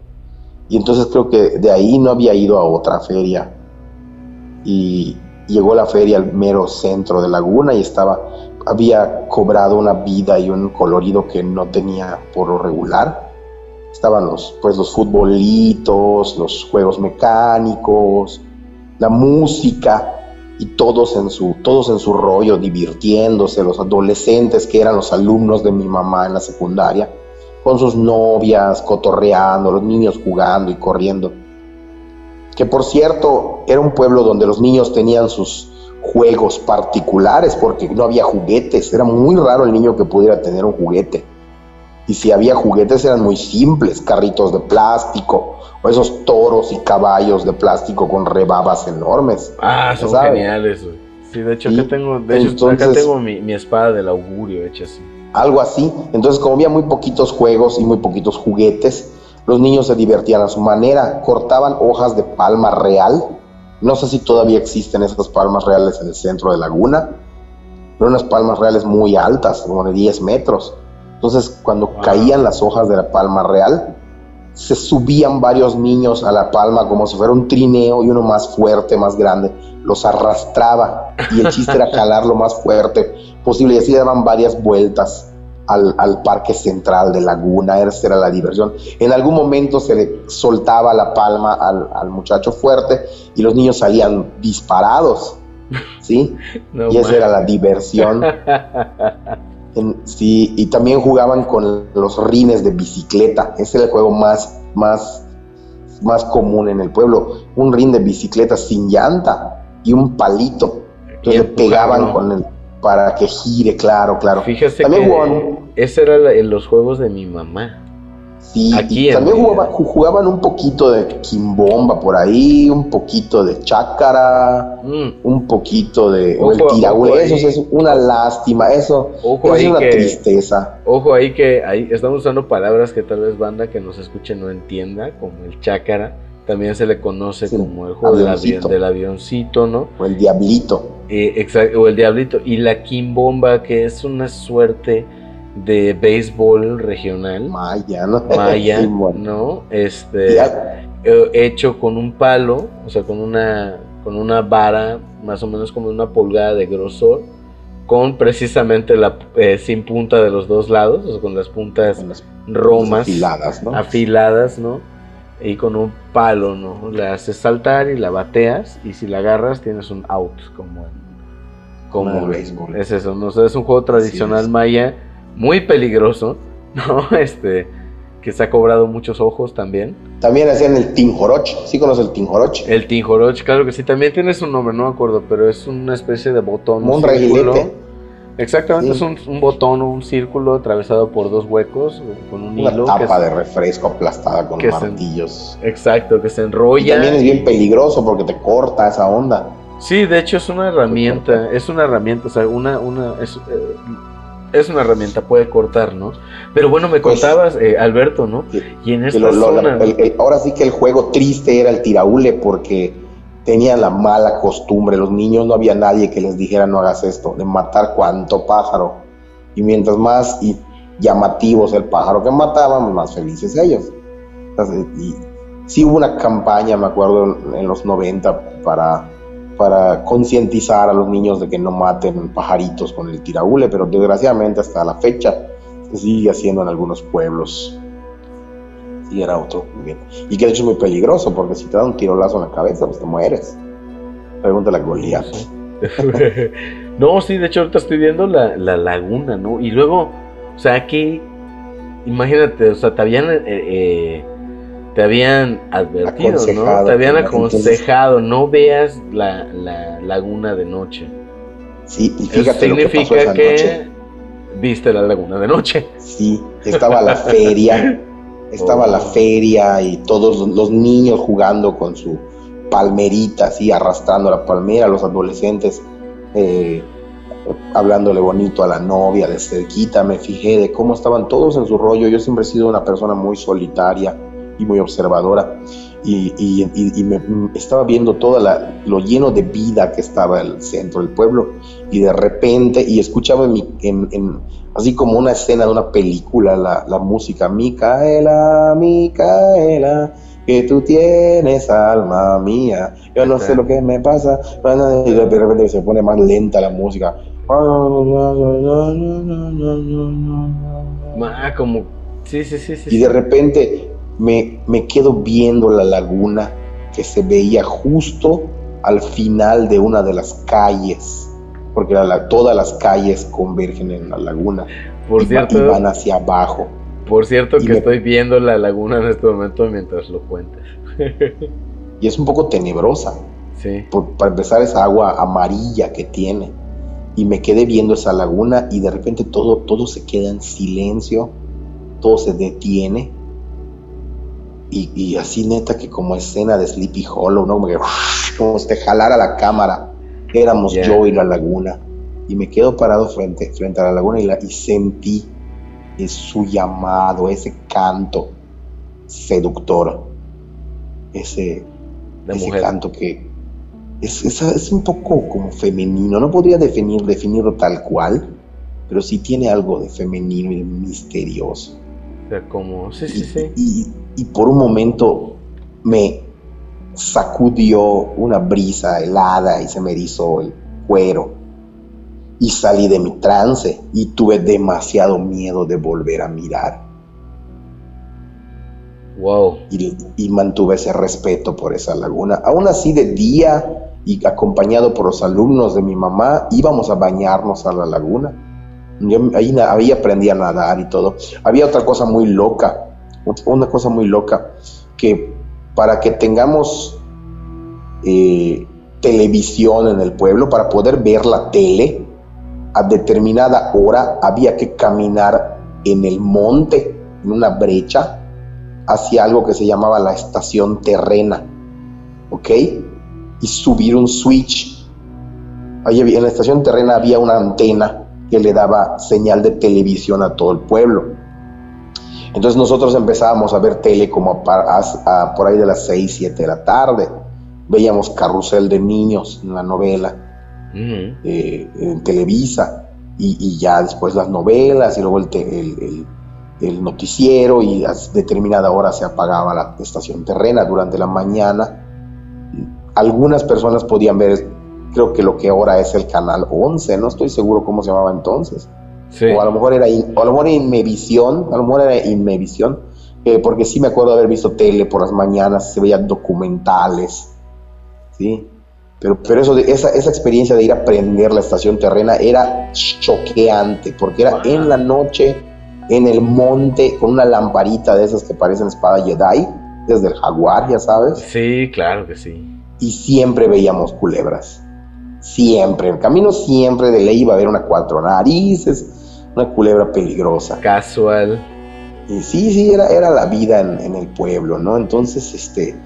Y entonces creo que de ahí no había ido a otra feria. Y llegó la feria al mero centro de Laguna y estaba. Había cobrado una vida y un colorido que no tenía por lo regular. Estaban los, pues, los futbolitos, los juegos mecánicos, la música y todos en su, todos en su rollo, divirtiéndose, los adolescentes que eran los alumnos de mi mamá en la secundaria, con sus novias, cotorreando, los niños jugando y corriendo. Que por cierto, era un pueblo donde los niños tenían sus juegos particulares porque no había juguetes, era muy raro el niño que pudiera tener un juguete. Y si había juguetes eran muy simples, carritos de plástico, o esos toros y caballos de plástico con rebabas enormes. Ah, son geniales, Sí, de hecho, acá tengo, de hecho, acá tengo mi, espada del augurio hecha así. Algo así. Entonces, como había muy poquitos juegos y muy poquitos juguetes, los niños se divertían a su manera. Cortaban hojas de palma real. No sé si todavía existen esas palmas reales en el centro de Laguna. Pero unas palmas reales muy altas, como de 10 metros. Entonces, cuando caían las hojas de la palma real, se subían varios niños a la palma como si fuera un trineo y uno más fuerte, más grande, los arrastraba y el chiste era jalar lo más fuerte posible y así daban varias vueltas al, parque central de Laguna, esa era la diversión. En algún momento se le soltaba la palma al, muchacho fuerte y los niños salían disparados, ¿sí? y esa era la diversión. sí, y también jugaban con los rines de bicicleta. Ese era el juego más, más, más común en el pueblo. Un rin de bicicleta sin llanta y un palito. Entonces pegaban con el para que gire, claro, claro. Fíjese que ese era en los juegos de mi mamá. Sí, y también jugaban, un poquito de quimbomba por ahí, un poquito de chácara, mm. un poquito de o el eso es una lástima, eso, es una tristeza. Ojo ahí que ahí estamos usando palabras que tal vez banda que nos escuche no entienda, como el chácara, también se le conoce como el juego del, avioncito, ¿no? O el diablito. Eh, o el diablito. Y la quimbomba, que es una suerte de béisbol regional. Maya, ¿no? Maya, ¿no? Este, eh, hecho con un palo, o sea, con una, con una vara más o menos como una pulgada de grosor, con precisamente la eh, sin punta de los dos lados, o sea, con las puntas romas afiladas, ¿no? afiladas, ¿no? Y con un palo, ¿no? La haces saltar y la bateas, y si la agarras tienes un out, como en- como el béisbol. es eso, ¿no? O sea, es un juego tradicional maya, muy peligroso, ¿no? Este, que se ha cobrado muchos ojos también. También hacían el Tinjoroch. ¿Sí conoces el Tinjoroch? El Tinjoroch, claro que sí, también tiene su nombre, no me acuerdo, pero es una especie de botón. Un. Exactamente, Sí. es un, un botón o un círculo atravesado por dos huecos con un Una hilo. tapa que de refresco aplastada con martillos. se- exacto, que se Y enrolla. también es bien peligroso porque te corta esa onda. Sí, de hecho es una herramienta, es una herramienta, o sea, una, una, es, eh, es una herramienta, puede cortar, ¿no? Pero bueno, me Pues- contabas, eh, Alberto, ¿no? Y en esta lo- lo- zona, el- el- ahora sí que el juego triste era el tiraúle porque tenían la mala costumbre. Los niños no había nadie que les dijera no hagas esto, de matar cuanto pájaro. Y mientras más y llamativo sea el pájaro que mataban, más felices ellos. Entonces, y sí hubo una campaña, me acuerdo, en, en los 90 para, para concientizar a los niños de que no maten pajaritos con el tiraúle, pero desgraciadamente hasta la fecha se sigue haciendo en algunos pueblos. Sí, era otro. Y que de hecho es muy peligroso, porque si te da un tirolazo en la cabeza, pues te mueres. Pregúntale a Goliat. no, sí, de hecho ahorita estoy viendo la, la laguna, ¿no? Y luego, o sea, aquí, imagínate, o sea, te habían, eh, eh, te habían advertido, Te habían aconsejado, no veas la, la laguna de noche. Sí, y Eso fíjate lo que pasó significa esa que noche. viste la laguna de noche. Sí, estaba la feria, estaba la Oh. feria y todos los- los niños jugando con su palmerita, así arrastrando la palmera, los adolescentes eh, hablándole bonito a la novia de cerquita, me fijé de cómo estaban todos en su rollo. Yo siempre he sido una persona muy solitaria y muy observadora y, y- y- y me, mm, estaba viendo todo lo lleno de vida que estaba el centro del pueblo y de repente, y escuchaba en mi- en- en- así como una escena de una película, la, la música, Micaela, Micaela, que tú tienes alma mía, yo no sé lo que me pasa, y de repente se pone más lenta la música. Ah, como, sí, sí, sí, sí. Y de repente me, me quedo viendo la laguna que se veía justo al final de una de las calles, porque la- la- todas las calles convergen en la laguna Por y, cierto, y van hacia abajo. por cierto que me- estoy viendo la laguna en este momento mientras lo cuentas. Y es un poco tenebrosa. Sí. Por- para empezar, esa agua amarilla que tiene. Y me quedé viendo esa laguna y de repente todo, todo se queda en silencio, todo se detiene. Y, y así neta que como escena de Sleepy Hollow, ¿no? Como, que, como si te jalara la cámara. Éramos Ya. yo y la laguna. Y me quedo parado frente, frente a la laguna y, la- y sentí su llamado, ese canto seductor. Ese, De ese mujer. canto que es, es- es un poco como femenino. No podría definir, definirlo tal cual, pero sí tiene algo de femenino y de misterioso. O sea, como, sí, Y, sí, sí. y- y por un momento me sacudió una brisa helada y se me erizó el cuero. Y salí de mi trance y tuve demasiado miedo de volver a mirar. Wow. y, y mantuve ese respeto por esa laguna. Aún así, de día y acompañado por los alumnos de mi mamá, íbamos a bañarnos a la laguna. Yo ahí, ahí aprendí a nadar y todo. Había otra cosa muy loca, una cosa muy loca, que para que tengamos eh, televisión en el pueblo, para poder ver la tele, a determinada hora había que caminar en el monte, en una brecha, hacia algo que se llamaba la estación terrena, ¿ok? Y subir un switch. Ahí en la estación terrena había una antena que le daba señal de televisión a todo el pueblo. Entonces nosotros empezábamos a ver tele como a par- a- a- por ahí de las 6, 7 de la tarde. Veíamos carrusel de niños en la novela eh, en Televisa y, y ya después las novelas y luego el, te- el- el- el noticiero y a determinada hora se apagaba la estación terrena durante la mañana algunas personas podían ver, creo que lo que ahora es el canal 11, no estoy seguro cómo se llamaba entonces. O a lo mejor era, o a lo mejor Inmevisión, a lo mejor era Inmevisión, eh, porque sí me acuerdo de haber visto tele por las mañanas, se veían documentales, ¿sí? Pero, pero eso de, esa, esa experiencia de ir a prender la estación terrena era choqueante, porque era en la noche, en el monte, con una lamparita de esas que parecen espada Jedi, desde el jaguar, ya sabes. Sí, claro que sí. Y siempre veíamos culebras. Siempre. En el camino siempre de ley iba a haber una cuatro narices, una culebra peligrosa. Casual. Y sí, sí, era, era la vida en, el pueblo, ¿no? Entonces, este,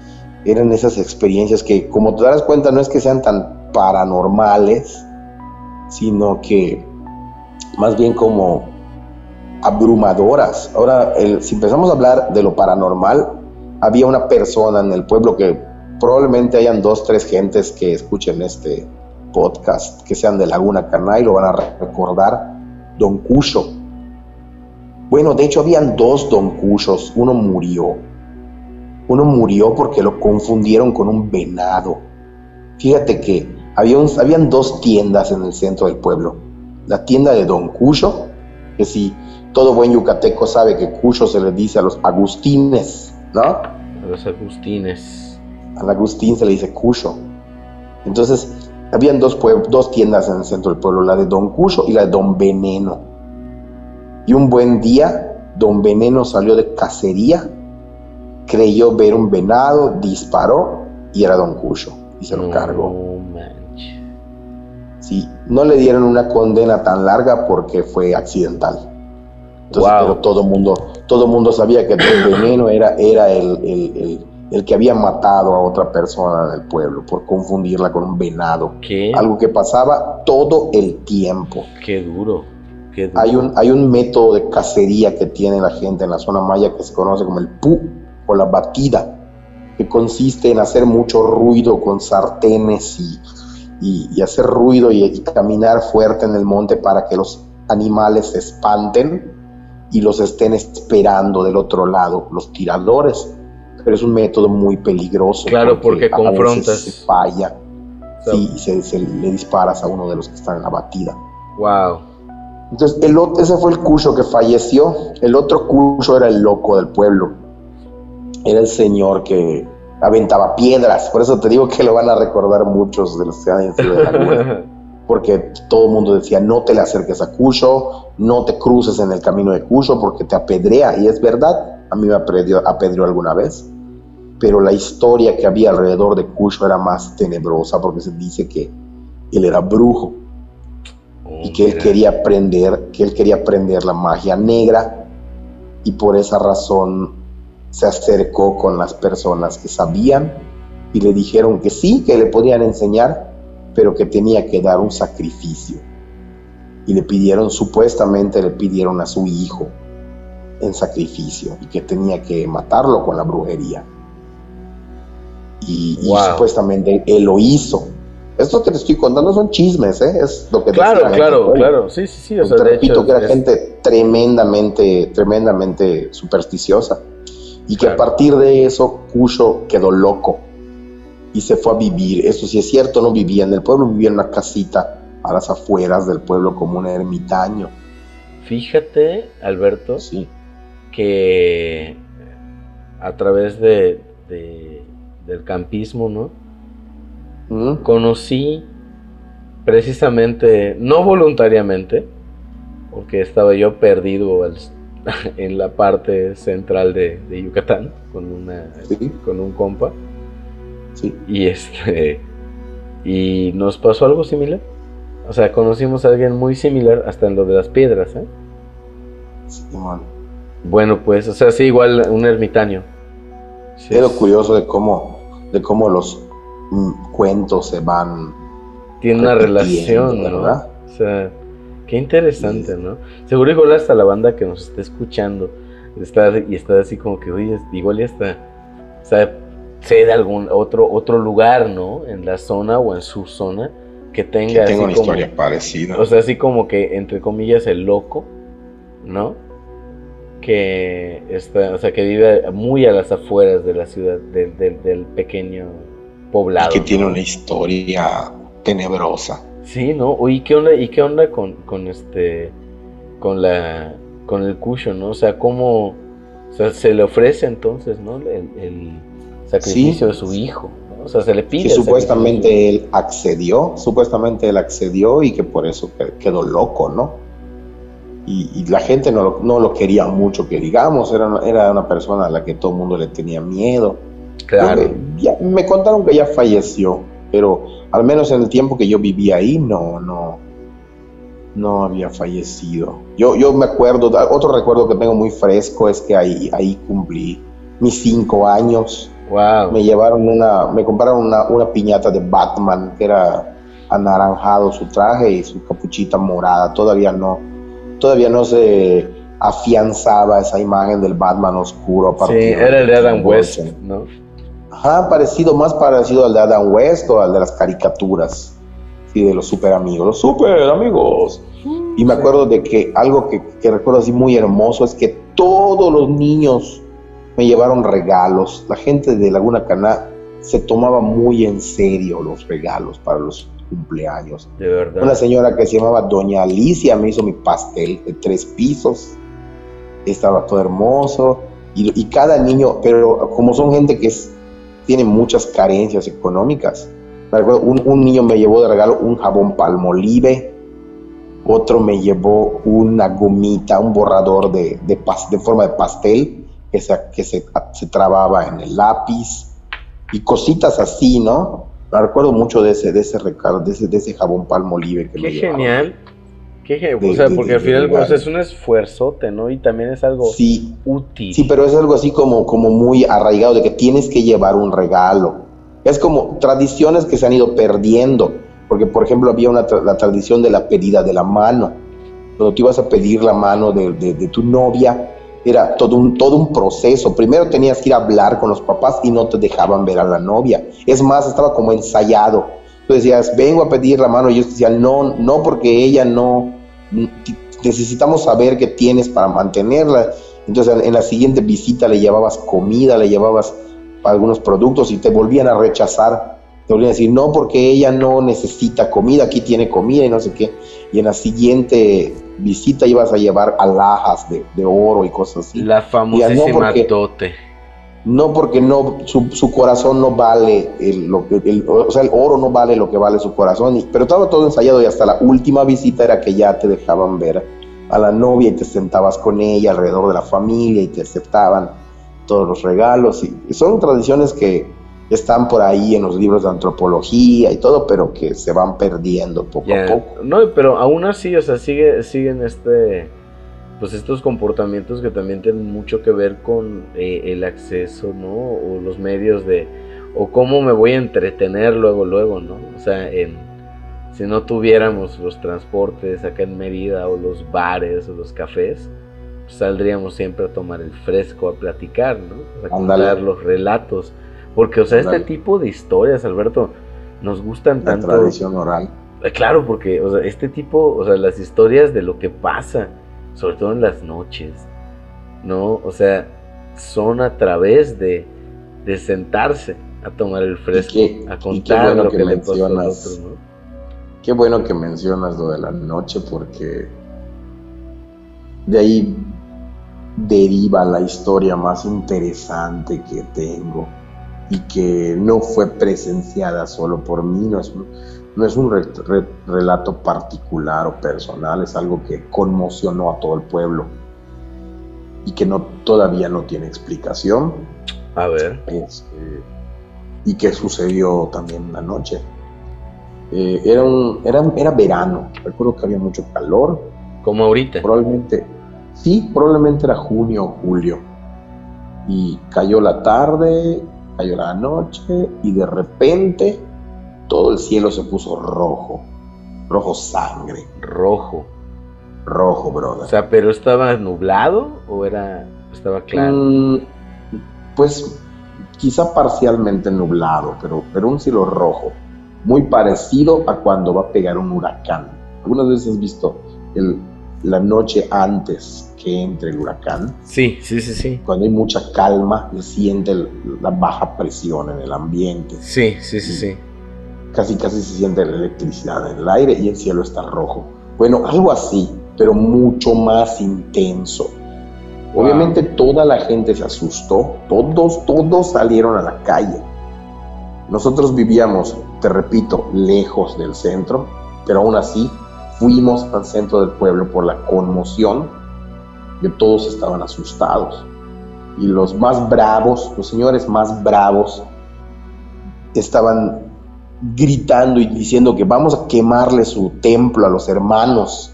eran esas experiencias que, como te das cuenta, no es que sean tan paranormales, sino que más bien como abrumadoras. Ahora, si empezamos a hablar de lo paranormal, había una persona en el pueblo que probablemente hayan dos, tres gentes que escuchen este podcast, que sean de Laguna Carnal y lo van a recordar Don Cucho. Bueno, de hecho habían dos Don Cuchos, uno murió. Uno murió porque lo confundieron con un venado. Fíjate que había habían dos tiendas en el centro del pueblo. La tienda de Don Cucho, que si todo buen yucateco sabe que Cucho se le dice a los agustines, ¿no? A los agustines. Al agustín se le dice Cucho. Entonces, habían dos, dos tiendas en el centro del pueblo, la de Don Cucho y la de Don Veneno. Y un buen día, Don Veneno salió de cacería, creyó ver un venado, disparó y era Don Cucho y se lo cargó. Sí, no le dieron una condena tan larga porque fue accidental. Entonces, pero todo mundo, todo mundo sabía que Don Veneno era, era el el que había matado a otra persona del pueblo por confundirla con un venado. ¿Qué? Algo que pasaba todo el tiempo. Qué duro. Qué Hay, un, hay un método de cacería que tiene la gente en la zona maya que se conoce como el pu o la batida, que consiste en hacer mucho ruido con sartenes y, y, hacer ruido y, y caminar fuerte en el monte para que los animales se espanten y los estén esperando del otro lado, los tiradores pero es un método muy peligroso. Claro, porque, confrontas. Se falla y se, le disparas a uno de los que están en la batida. Wow. Entonces, el, ese fue el cucho que falleció. El otro cucho era el loco del pueblo. Era el señor que aventaba piedras. Por eso te digo que lo van a recordar muchos de los que han de la Porque todo el mundo decía, no te le acerques a Cucho, no te cruces en el camino de Cucho porque te apedrea. Y es verdad, a mí me apedreó alguna vez pero la historia que había alrededor de Cucho era más tenebrosa porque se dice que él era brujo y que él quería aprender, que él quería aprender la magia negra y por esa razón se acercó con las personas que sabían y le dijeron que sí, que le podían enseñar, pero que tenía que dar un sacrificio. Y le pidieron, supuestamente le pidieron a su hijo en sacrificio y que tenía que matarlo con la brujería y, supuestamente él lo hizo. Esto que te estoy contando son chismes, ¿eh? Es lo que Claro, claro, claro. Sí, sí, sí. O te repito que era gente tremendamente, tremendamente supersticiosa. Y que a partir de eso, Cucho quedó loco y se fue a vivir. Eso sí es cierto, no vivía en el pueblo, vivía en una casita a las afueras del pueblo como un ermitaño. Fíjate, Alberto, sí. que a través de del campismo, ¿no? Conocí precisamente, no voluntariamente, porque estaba yo perdido en la parte central de, Yucatán con, una, con un compa. Sí. Y este y nos pasó algo similar. O sea, conocimos a alguien muy similar hasta en lo de las piedras, ¿eh? Bueno, pues, o sea, sí, igual un ermitaño. Sí, es curioso de cómo de cómo los mm, cuentos se van. Tiene una relación, ¿verdad? O sea, qué interesante, ¿no? Seguro igual hasta la banda que nos está escuchando está, y está así como que, oye, igual ya está, o sea, sé de algún otro, otro lugar, ¿no? En la zona o en su zona que tenga. Que tenga una historia parecida. O sea, así como que, entre comillas, el loco, ¿no? Que está, o sea, que vive muy a las afueras de la ciudad, del, pequeño poblado. que tiene una historia tenebrosa. Sí, ¿no? ¿y qué onda, y qué onda con, con este, con la, con el cushion, ¿no? O sea, cómo, o sea, se le ofrece entonces, ¿no? El, sacrificio de su hijo, ¿no? O sea, se le pide. supuestamente él accedió, supuestamente él accedió y que por eso quedó loco, ¿no? Y, la gente no lo, no lo, quería mucho, que digamos, era, era una persona a la que todo el mundo le tenía miedo. Claro. me contaron que ya falleció, pero al menos en el tiempo que yo vivía ahí, no, no, no había fallecido. Yo, yo me acuerdo, otro recuerdo que tengo muy fresco es que ahí, ahí cumplí mis cinco años. Wow. Me llevaron una, me compraron una, una piñata de Batman que era anaranjado su traje y su capuchita morada. Todavía no, todavía no se afianzaba esa imagen del Batman oscuro. sí, era el de Adam West, ¿no? Ajá, parecido, más parecido al de Adam West o al de las caricaturas, sí, de los super amigos, los super amigos. Y me acuerdo de que algo que, que recuerdo así muy hermoso es que todos los niños me llevaron regalos. La gente de Laguna Caná se tomaba muy en serio los regalos para los cumpleaños. De verdad. Una señora que se llamaba Doña Alicia me hizo mi pastel de tres pisos. Estaba todo hermoso. Y, cada niño, pero como son gente que tiene muchas carencias económicas. Un, un, niño me llevó de regalo un jabón palmolive, otro me llevó una gomita, un borrador de, de, de forma de pastel que, se, que se, se trababa en el lápiz y cositas así, ¿no? Recuerdo mucho de ese, de ese recado, de ese, de ese jabón palmolive que Qué genial. Qué genial. o sea, porque al final es un esfuerzote, ¿no? Y también es algo útil. Sí, pero es algo así como, como muy arraigado de que tienes que llevar un regalo. Es como tradiciones que se han ido perdiendo. Porque, por ejemplo, había una la tradición de la pedida de la mano. Cuando tú ibas a pedir la mano de, de, de tu novia, era todo un, todo un proceso. Primero tenías que ir a hablar con los papás y no te dejaban ver a la novia. Es más, estaba como ensayado. Tú decías, vengo a pedir la mano. Y ellos decían, no, no, porque ella no. Necesitamos saber qué tienes para mantenerla. Entonces, en la siguiente visita le llevabas comida, le llevabas algunos productos y te volvían a rechazar. Te volvían a decir, no, porque ella no necesita comida, aquí tiene comida y no sé qué. Y en la siguiente visita ibas a llevar alhajas de, de oro y cosas así. La famosísima no dote. No porque no, su, corazón no vale, el, lo, el, o sea, el oro no vale lo que vale su corazón, pero estaba todo ensayado y hasta la última visita era que ya te dejaban ver a la novia y te sentabas con ella alrededor de la familia y te aceptaban todos los regalos. Y son tradiciones que, están por ahí en los libros de antropología y todo, pero que se van perdiendo poco a poco. No, pero aún así, o sea, sigue, siguen este, pues estos comportamientos que también tienen mucho que ver con eh, el acceso, ¿no? O los medios de, o cómo me voy a entretener luego, luego, ¿no? O sea, en, si no tuviéramos los transportes acá en Mérida o los bares o los cafés, pues saldríamos siempre a tomar el fresco, a platicar, ¿no? A contar los relatos porque, o sea, este tipo de historias, Alberto, nos gustan La tanto. tradición oral. Eh, claro, porque, o sea, este tipo, o sea, las historias de lo que pasa, sobre todo en las noches, ¿no? O sea, son a través de, de sentarse a tomar el fresco, a contar lo que, le pasó a ¿no? Qué bueno que mencionas lo de la noche, porque de ahí deriva la historia más interesante que tengo y que no fue presenciada solo por mí, no es un, no es un relato particular o personal, es algo que conmocionó a todo el pueblo y que no, todavía no tiene explicación. A ver. Este, y que sucedió también una noche. Eh, era, un, era, era verano, recuerdo que había mucho calor. Como ahorita. Probablemente, sí, probablemente era junio o julio. Y cayó la tarde cayó la noche y de repente todo el cielo se puso rojo, rojo sangre. Rojo. Rojo, brother. O sea, pero estaba nublado o era estaba claro. Mm, pues quizá parcialmente nublado, pero, pero un cielo rojo, muy parecido a cuando va a pegar un huracán. Algunas veces has visto el, la noche antes que entre el huracán. Sí, sí, sí, sí. Cuando hay mucha calma, se siente la baja presión en el ambiente. Sí, sí, sí, sí. Casi, casi se siente la electricidad en el aire y el cielo está rojo. Bueno, algo así, pero mucho más intenso. Obviamente toda la gente se asustó, todos, todos salieron a la calle. Nosotros vivíamos, te repito, lejos del centro, pero aún así fuimos al centro del pueblo por la conmoción que todos estaban asustados. Y los más bravos, los señores más bravos, estaban gritando y diciendo que vamos a quemarle su templo a los hermanos.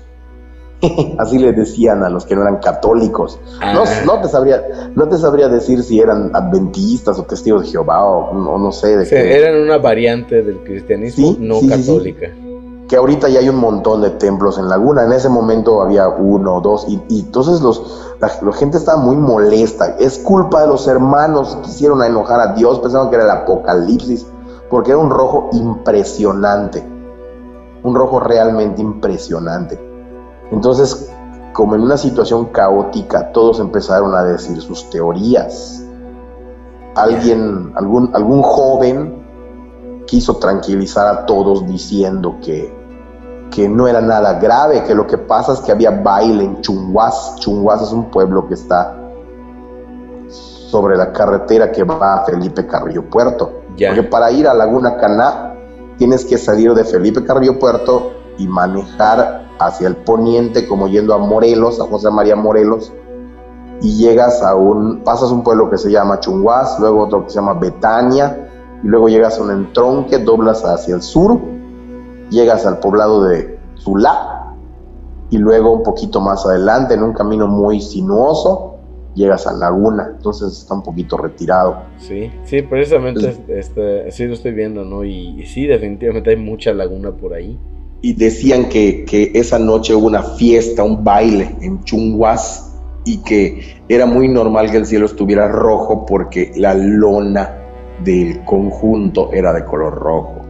Así le decían a los que no eran católicos. No, ah. te sabría, no te sabría decir si eran adventistas o testigos de Jehová o, no sé. De Eran una variante del cristianismo no católica que ahorita ya hay un montón de templos en Laguna. En ese momento había uno o dos, y, entonces los, la, gente estaba muy molesta. Es culpa de los hermanos quisieron enojar a Dios, pensaban que era el apocalipsis, porque era un rojo impresionante, un rojo realmente impresionante. Entonces, como en una situación caótica, todos empezaron a decir sus teorías. Alguien, algún, algún joven quiso tranquilizar a todos diciendo que que no era nada grave, que lo que pasa es que había baile en Chunguas. Chunguas es un pueblo que está sobre la carretera que va a Felipe Carrillo Puerto. Porque para ir a Laguna Caná tienes que salir de Felipe Carrillo Puerto y manejar hacia el poniente como yendo a Morelos, a José María Morelos, y llegas a un, pasas un pueblo que se llama Chunguas, luego otro que se llama Betania, y luego llegas a un entronque, doblas hacia el sur llegas al poblado de Zulá y luego un poquito más adelante, en un camino muy sinuoso, llegas a Laguna, entonces está un poquito retirado. Sí, sí, precisamente este, sí lo estoy viendo, ¿no? Y, sí, definitivamente hay mucha laguna por ahí. Y decían que, que esa noche hubo una fiesta, un baile en Chunguas y que era muy normal que el cielo estuviera rojo porque la lona del conjunto era de color rojo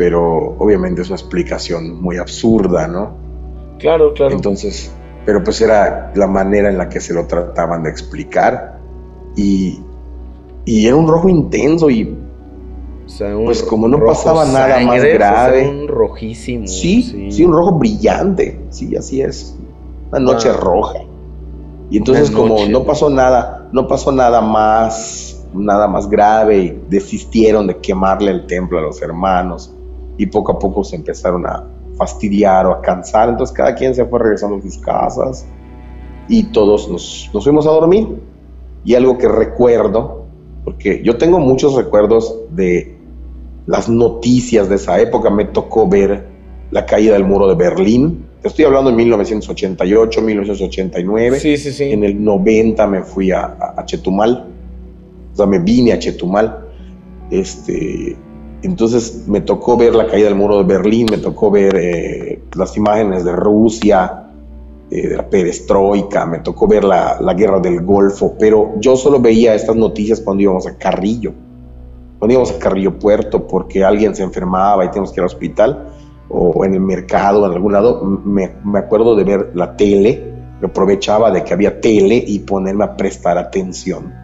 pero obviamente es una explicación muy absurda, ¿no? Claro, claro. Entonces, pero pues era la manera en la que se lo trataban de explicar y, y era un rojo intenso y pues como no pasaba nada más grave. un rojísimo. Sí, sí, un rojo brillante, sí, así es. Una noche ah. roja. Y entonces como no pasó nada, no pasó nada más, nada más grave y desistieron de quemarle el templo a los hermanos y poco a poco se empezaron a fastidiar o a cansar, entonces cada quien se fue regresando a sus casas y todos nos, nos fuimos a dormir. Y algo que recuerdo, porque yo tengo muchos recuerdos de las noticias de esa época, me tocó ver la caída del muro de Berlín, estoy hablando en 1988, 1989. Sí, sí, sí. En el 90 me fui a, a, Chetumal. O sea, me vine a Chetumal. Este, entonces me tocó ver la caída del muro de Berlín, me tocó ver eh, las imágenes de Rusia, eh, de la perestroika, me tocó ver la, guerra del Golfo, pero yo solo veía estas noticias cuando íbamos a Carrillo, cuando íbamos a Carrillo Puerto porque alguien se enfermaba y teníamos que ir al hospital, o en el mercado, en algún lado, me, me acuerdo de ver la tele, me aprovechaba de que había tele y ponerme a prestar atención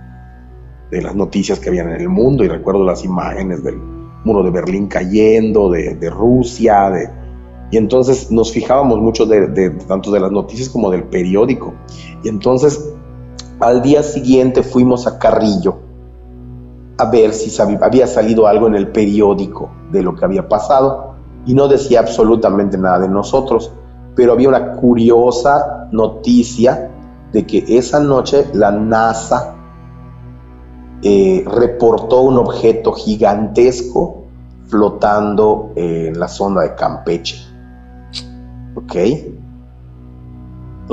de las noticias que habían en el mundo y recuerdo las imágenes del muro de Berlín cayendo, de, Rusia, de, y entonces nos fijábamos mucho de, tanto de las noticias como del periódico. Y entonces al día siguiente fuimos a Carrillo a ver si había salido algo en el periódico de lo que había pasado y no decía absolutamente nada de nosotros, pero había una curiosa noticia de que esa noche la NASA eh, reportó un objeto gigantesco flotando en la zona de Campeche. ¿Ok?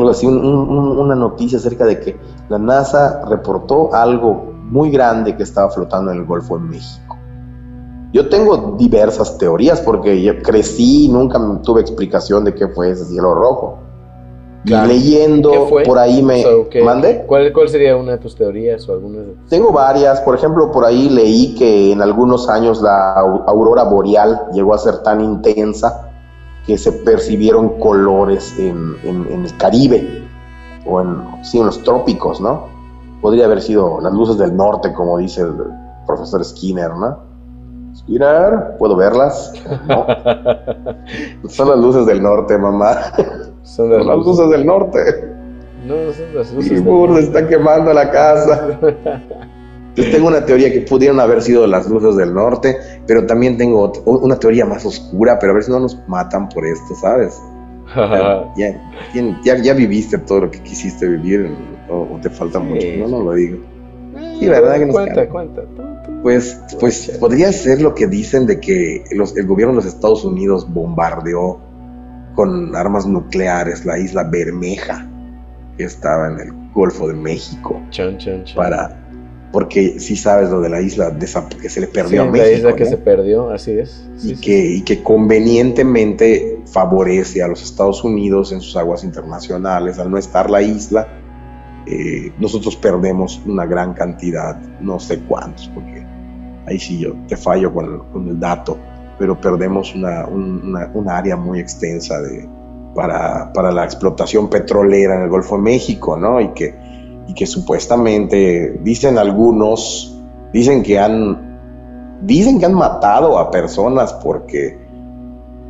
así, una noticia acerca de que la NASA reportó algo muy grande que estaba flotando en el Golfo de México. Yo tengo diversas teorías porque yo crecí y nunca tuve explicación de qué fue ese cielo rojo leyendo por ahí me mande. ¿Cuál, ¿Cuál sería una de tus teorías o algunas? Tengo varias, por ejemplo, por ahí leí que en algunos años la aurora boreal llegó a ser tan intensa que se percibieron colores en, el Caribe o en, en los trópicos, ¿no? Podría haber sido las luces del norte, como dice el profesor Skinner, ¿no? Skinner, ¿puedo verlas? No. Son las luces del norte, mamá. Son las, luces. del norte. No, son las luces. Y se está quemando la casa. Yo tengo una teoría que pudieron haber sido las luces del norte, pero también tengo una teoría más oscura, pero a ver si no nos matan por esto, ¿sabes? ya, ya, viviste todo lo que quisiste vivir o, te falta mucho, no, no lo digo. Sí, la verdad que nos cuenta, cuenta. Pues, pues podría ser lo que dicen de que los, el gobierno de los Estados Unidos bombardeó con armas nucleares la isla Bermeja, que estaba en el Golfo de México, para porque si sabes lo de la isla de que se le perdió a México. La isla que se perdió, así es. y, que, y que convenientemente favorece a los Estados Unidos en sus aguas internacionales. Al no estar la isla, eh, nosotros perdemos una gran cantidad, no sé cuántos, porque ahí sí yo te fallo con, el dato, pero perdemos una, una, área muy extensa de, para, para la explotación petrolera en el Golfo de México, ¿no? Y que y que supuestamente dicen algunos, dicen que han, dicen que han matado a personas porque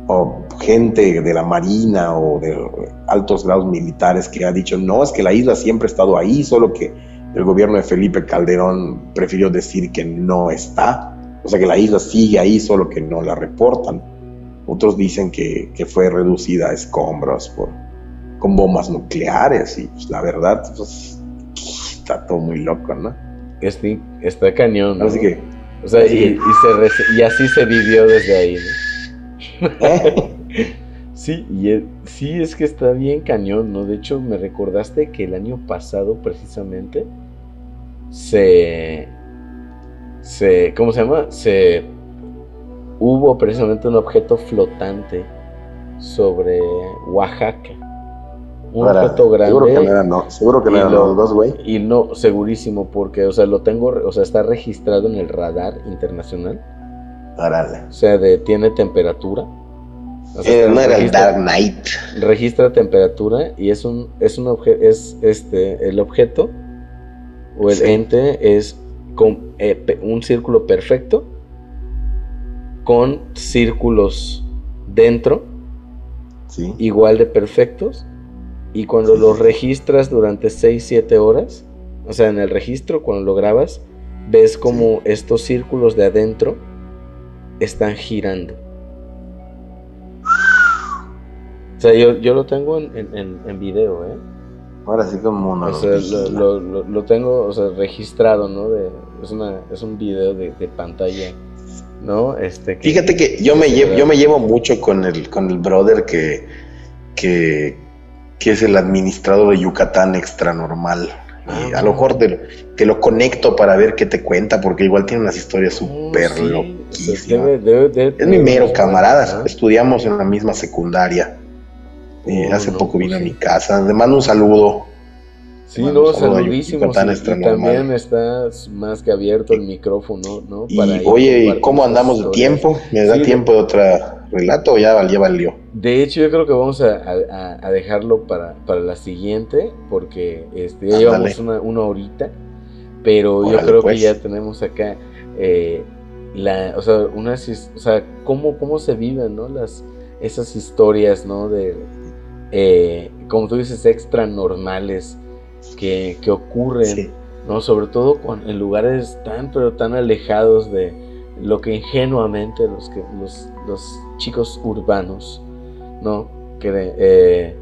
o gente de la marina o de altos grados militares que ha dicho no es que la isla siempre ha estado ahí, solo que el gobierno de Felipe Calderón prefirió decir que no está, o sea que la isla sigue ahí, solo que no la reportan. Otros dicen que, que fue reducida a escombros por, con bombas nucleares y pues, la verdad pues, está todo muy loco, ¿no? Este, está cañón, ¿no? Así que. O sea, y, y, así se vivió desde ahí, ¿no? ¿Eh? sí, y sí, es que está bien cañón, ¿no? De hecho, me recordaste que el año pasado, precisamente, se. se ¿Cómo se llama? Se. Hubo precisamente un objeto flotante sobre Oaxaca un objeto grande. Seguro que no eran, no, seguro que no eran los dos, güey. Y no, segurísimo, porque, o sea, lo tengo, o sea, está registrado en el radar internacional. Árale. O sea, de, tiene temperatura. Eh, no era el Dark Knight. Registra temperatura y es un, es un objeto, es este, el objeto o el ente es con, eh, un círculo perfecto con círculos dentro, sí. igual de perfectos y cuando lo registras durante 6-7 horas, o sea, en el registro, cuando lo grabas, ves como estos círculos de adentro están girando. Sea, yo, yo lo tengo en, en, video, ¿eh? Ahora sí como uno o sea, lo, lo, tengo, o sea, registrado, ¿no? De, es, una, es un video de, de pantalla, ¿no? Este, Fíjate que yo me, llevo, yo me llevo mucho con el, con el brother que, que, que es el administrador de Yucatán extra normal. y ah, a lo mejor te, lo conecto para ver qué te cuenta, porque igual tiene unas historias oh, súper loquísimas. es mi mero camarada, estudiamos en la misma secundaria. Oh, hace poco vino a mi casa. Le mando un saludo. Sí, no, saludísimo. y también está más que abierto el micrófono, ¿no? y, oye, ¿cómo andamos de tiempo? ¿Me da tiempo de otra relato o ya, ya valió? De hecho, yo creo que vamos a, dejarlo para, la siguiente, porque este, ya llevamos una, una, horita, pero yo creo que pues. ya tenemos acá, eh, la, o sea, unas, o sea cómo, cómo se viven, ¿no? Las, esas historias, ¿no? De, eh, como tú dices, extra normales que, ocurren, ¿no? Sobre todo en lugares tan, pero tan alejados de lo que ingenuamente los, que, los, los chicos urbanos, ¿no? Que eh,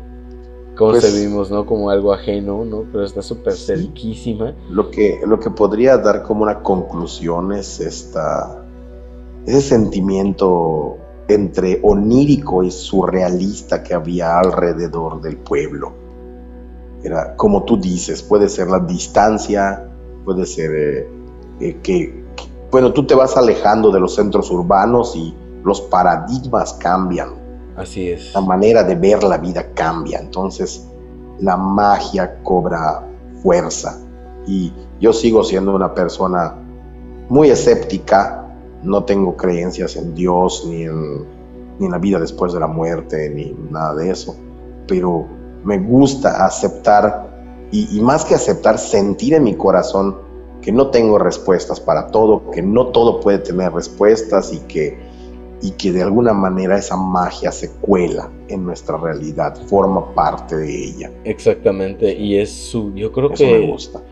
concebimos, pues ¿no? Como algo ajeno, ¿no? Pero está súper cerquísima. Lo que, lo que podría dar como una conclusión es esta, ese sentimiento entre onírico y surrealista que había alrededor del pueblo. Era, como tú dices, puede ser la distancia, puede ser eh, eh, que, bueno, tú te vas alejando de los centros urbanos y los paradigmas cambian. Así es. La manera de ver la vida cambia. Entonces, la magia cobra fuerza. Y yo sigo siendo una persona muy escéptica. No tengo creencias en Dios ni en ni en la vida después de la muerte, ni nada de eso. Pero me gusta aceptar, y, y más que aceptar, sentir en mi corazón que no tengo respuestas para todo, que no todo puede tener respuestas y que, y que de alguna manera esa magia se cuela en nuestra realidad, forma parte de ella. Exactamente, y es su, yo creo que... me gusta.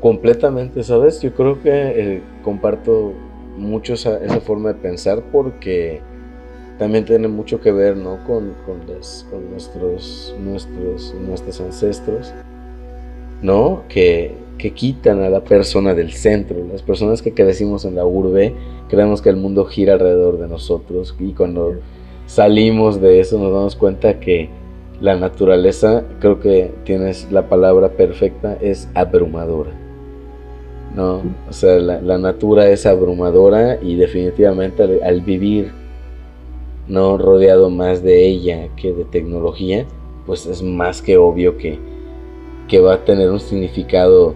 completamente, ¿sabes? Yo creo que eh, comparto mucho esa, esa, forma de pensar porque también tiene mucho que ver, ¿no? Con, con, con nuestros, nuestros, nuestros ancestros, ¿no? Que que quitan a la persona del centro. Las personas que crecimos en la urbe creemos que el mundo gira alrededor de nosotros y cuando salimos de eso nos damos cuenta que la naturaleza, creo que tienes la palabra perfecta, es abrumadora. ¿No? O sea, la, la natura es abrumadora y definitivamente al, al, vivir no rodeado más de ella que de tecnología, pues es más que obvio que, que va a tener un significado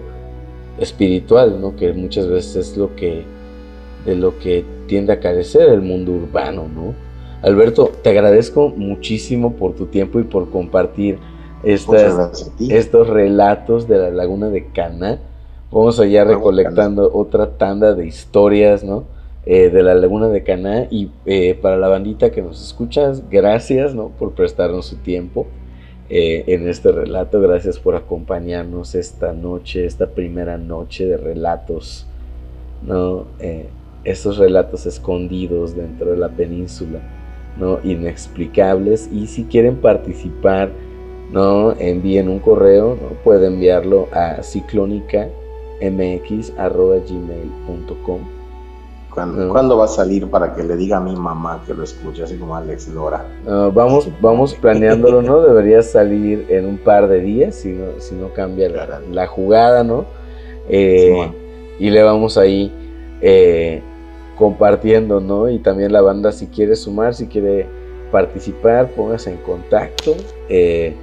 espiritual, ¿no? Que muchas veces es lo que de lo que tiende a carecer el mundo urbano, ¿no? Alberto, te agradezco muchísimo por tu tiempo y por compartir estas, estos relatos de la laguna de Cana. Vamos allá recolectando otra tanda de historias, ¿no? Eh, de la laguna de Cana y eh, para la bandita que nos escuchas, gracias, ¿no? Por prestarnos su tiempo. Eh, en este relato. Gracias por acompañarnos esta noche, esta primera noche de relatos, ¿no? Estos relatos escondidos dentro de la península, ¿no? Inexplicables. Y si quieren participar, ¿no? Envíen un correo, ¿no? Pueden enviarlo a ciclónicamx.gmail.com ¿Cuándo, va a salir para que le diga a mi mamá que lo escuche, así como Alex Lora? vamos, vamos planeándolo, ¿no? Debería salir en un par de días, si no, si no cambia la, jugada, ¿no? Eh, y le vamos ahí eh, compartiendo, ¿no? Y también la banda, si quiere sumar, si quiere participar, póngase en contacto, eh,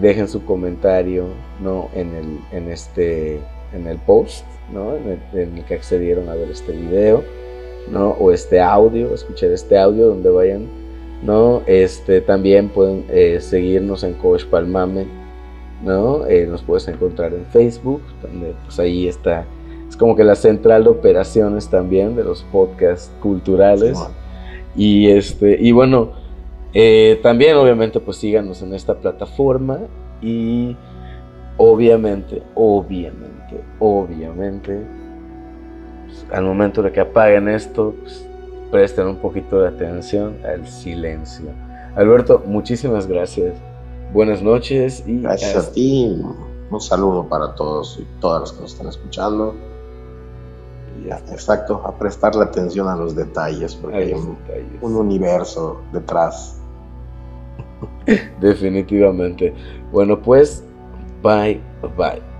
dejen su comentario, ¿no? En, el, en, este, en el post en el, que accedieron a ver este video, ¿no? O este audio, escuchar este audio donde vayan, ¿no? Este, también pueden eh, seguirnos en Coach Palmame, ¿no? Eh, nos puedes encontrar en Facebook, donde pues ahí está, es como que la central de operaciones también de los podcasts culturales. Y este, y bueno, eh, también obviamente pues síganos en esta plataforma y obviamente, obviamente obviamente, pues, al momento de que apaguen esto, pues, presten un poquito de atención al silencio. Alberto, muchísimas gracias. Buenas noches y gracias a ti. Un saludo para todos y todas los que nos están escuchando. Y exacto, a prestarle atención a los detalles, porque hay un, un universo detrás. Definitivamente. Bueno, pues, Bye. Bye.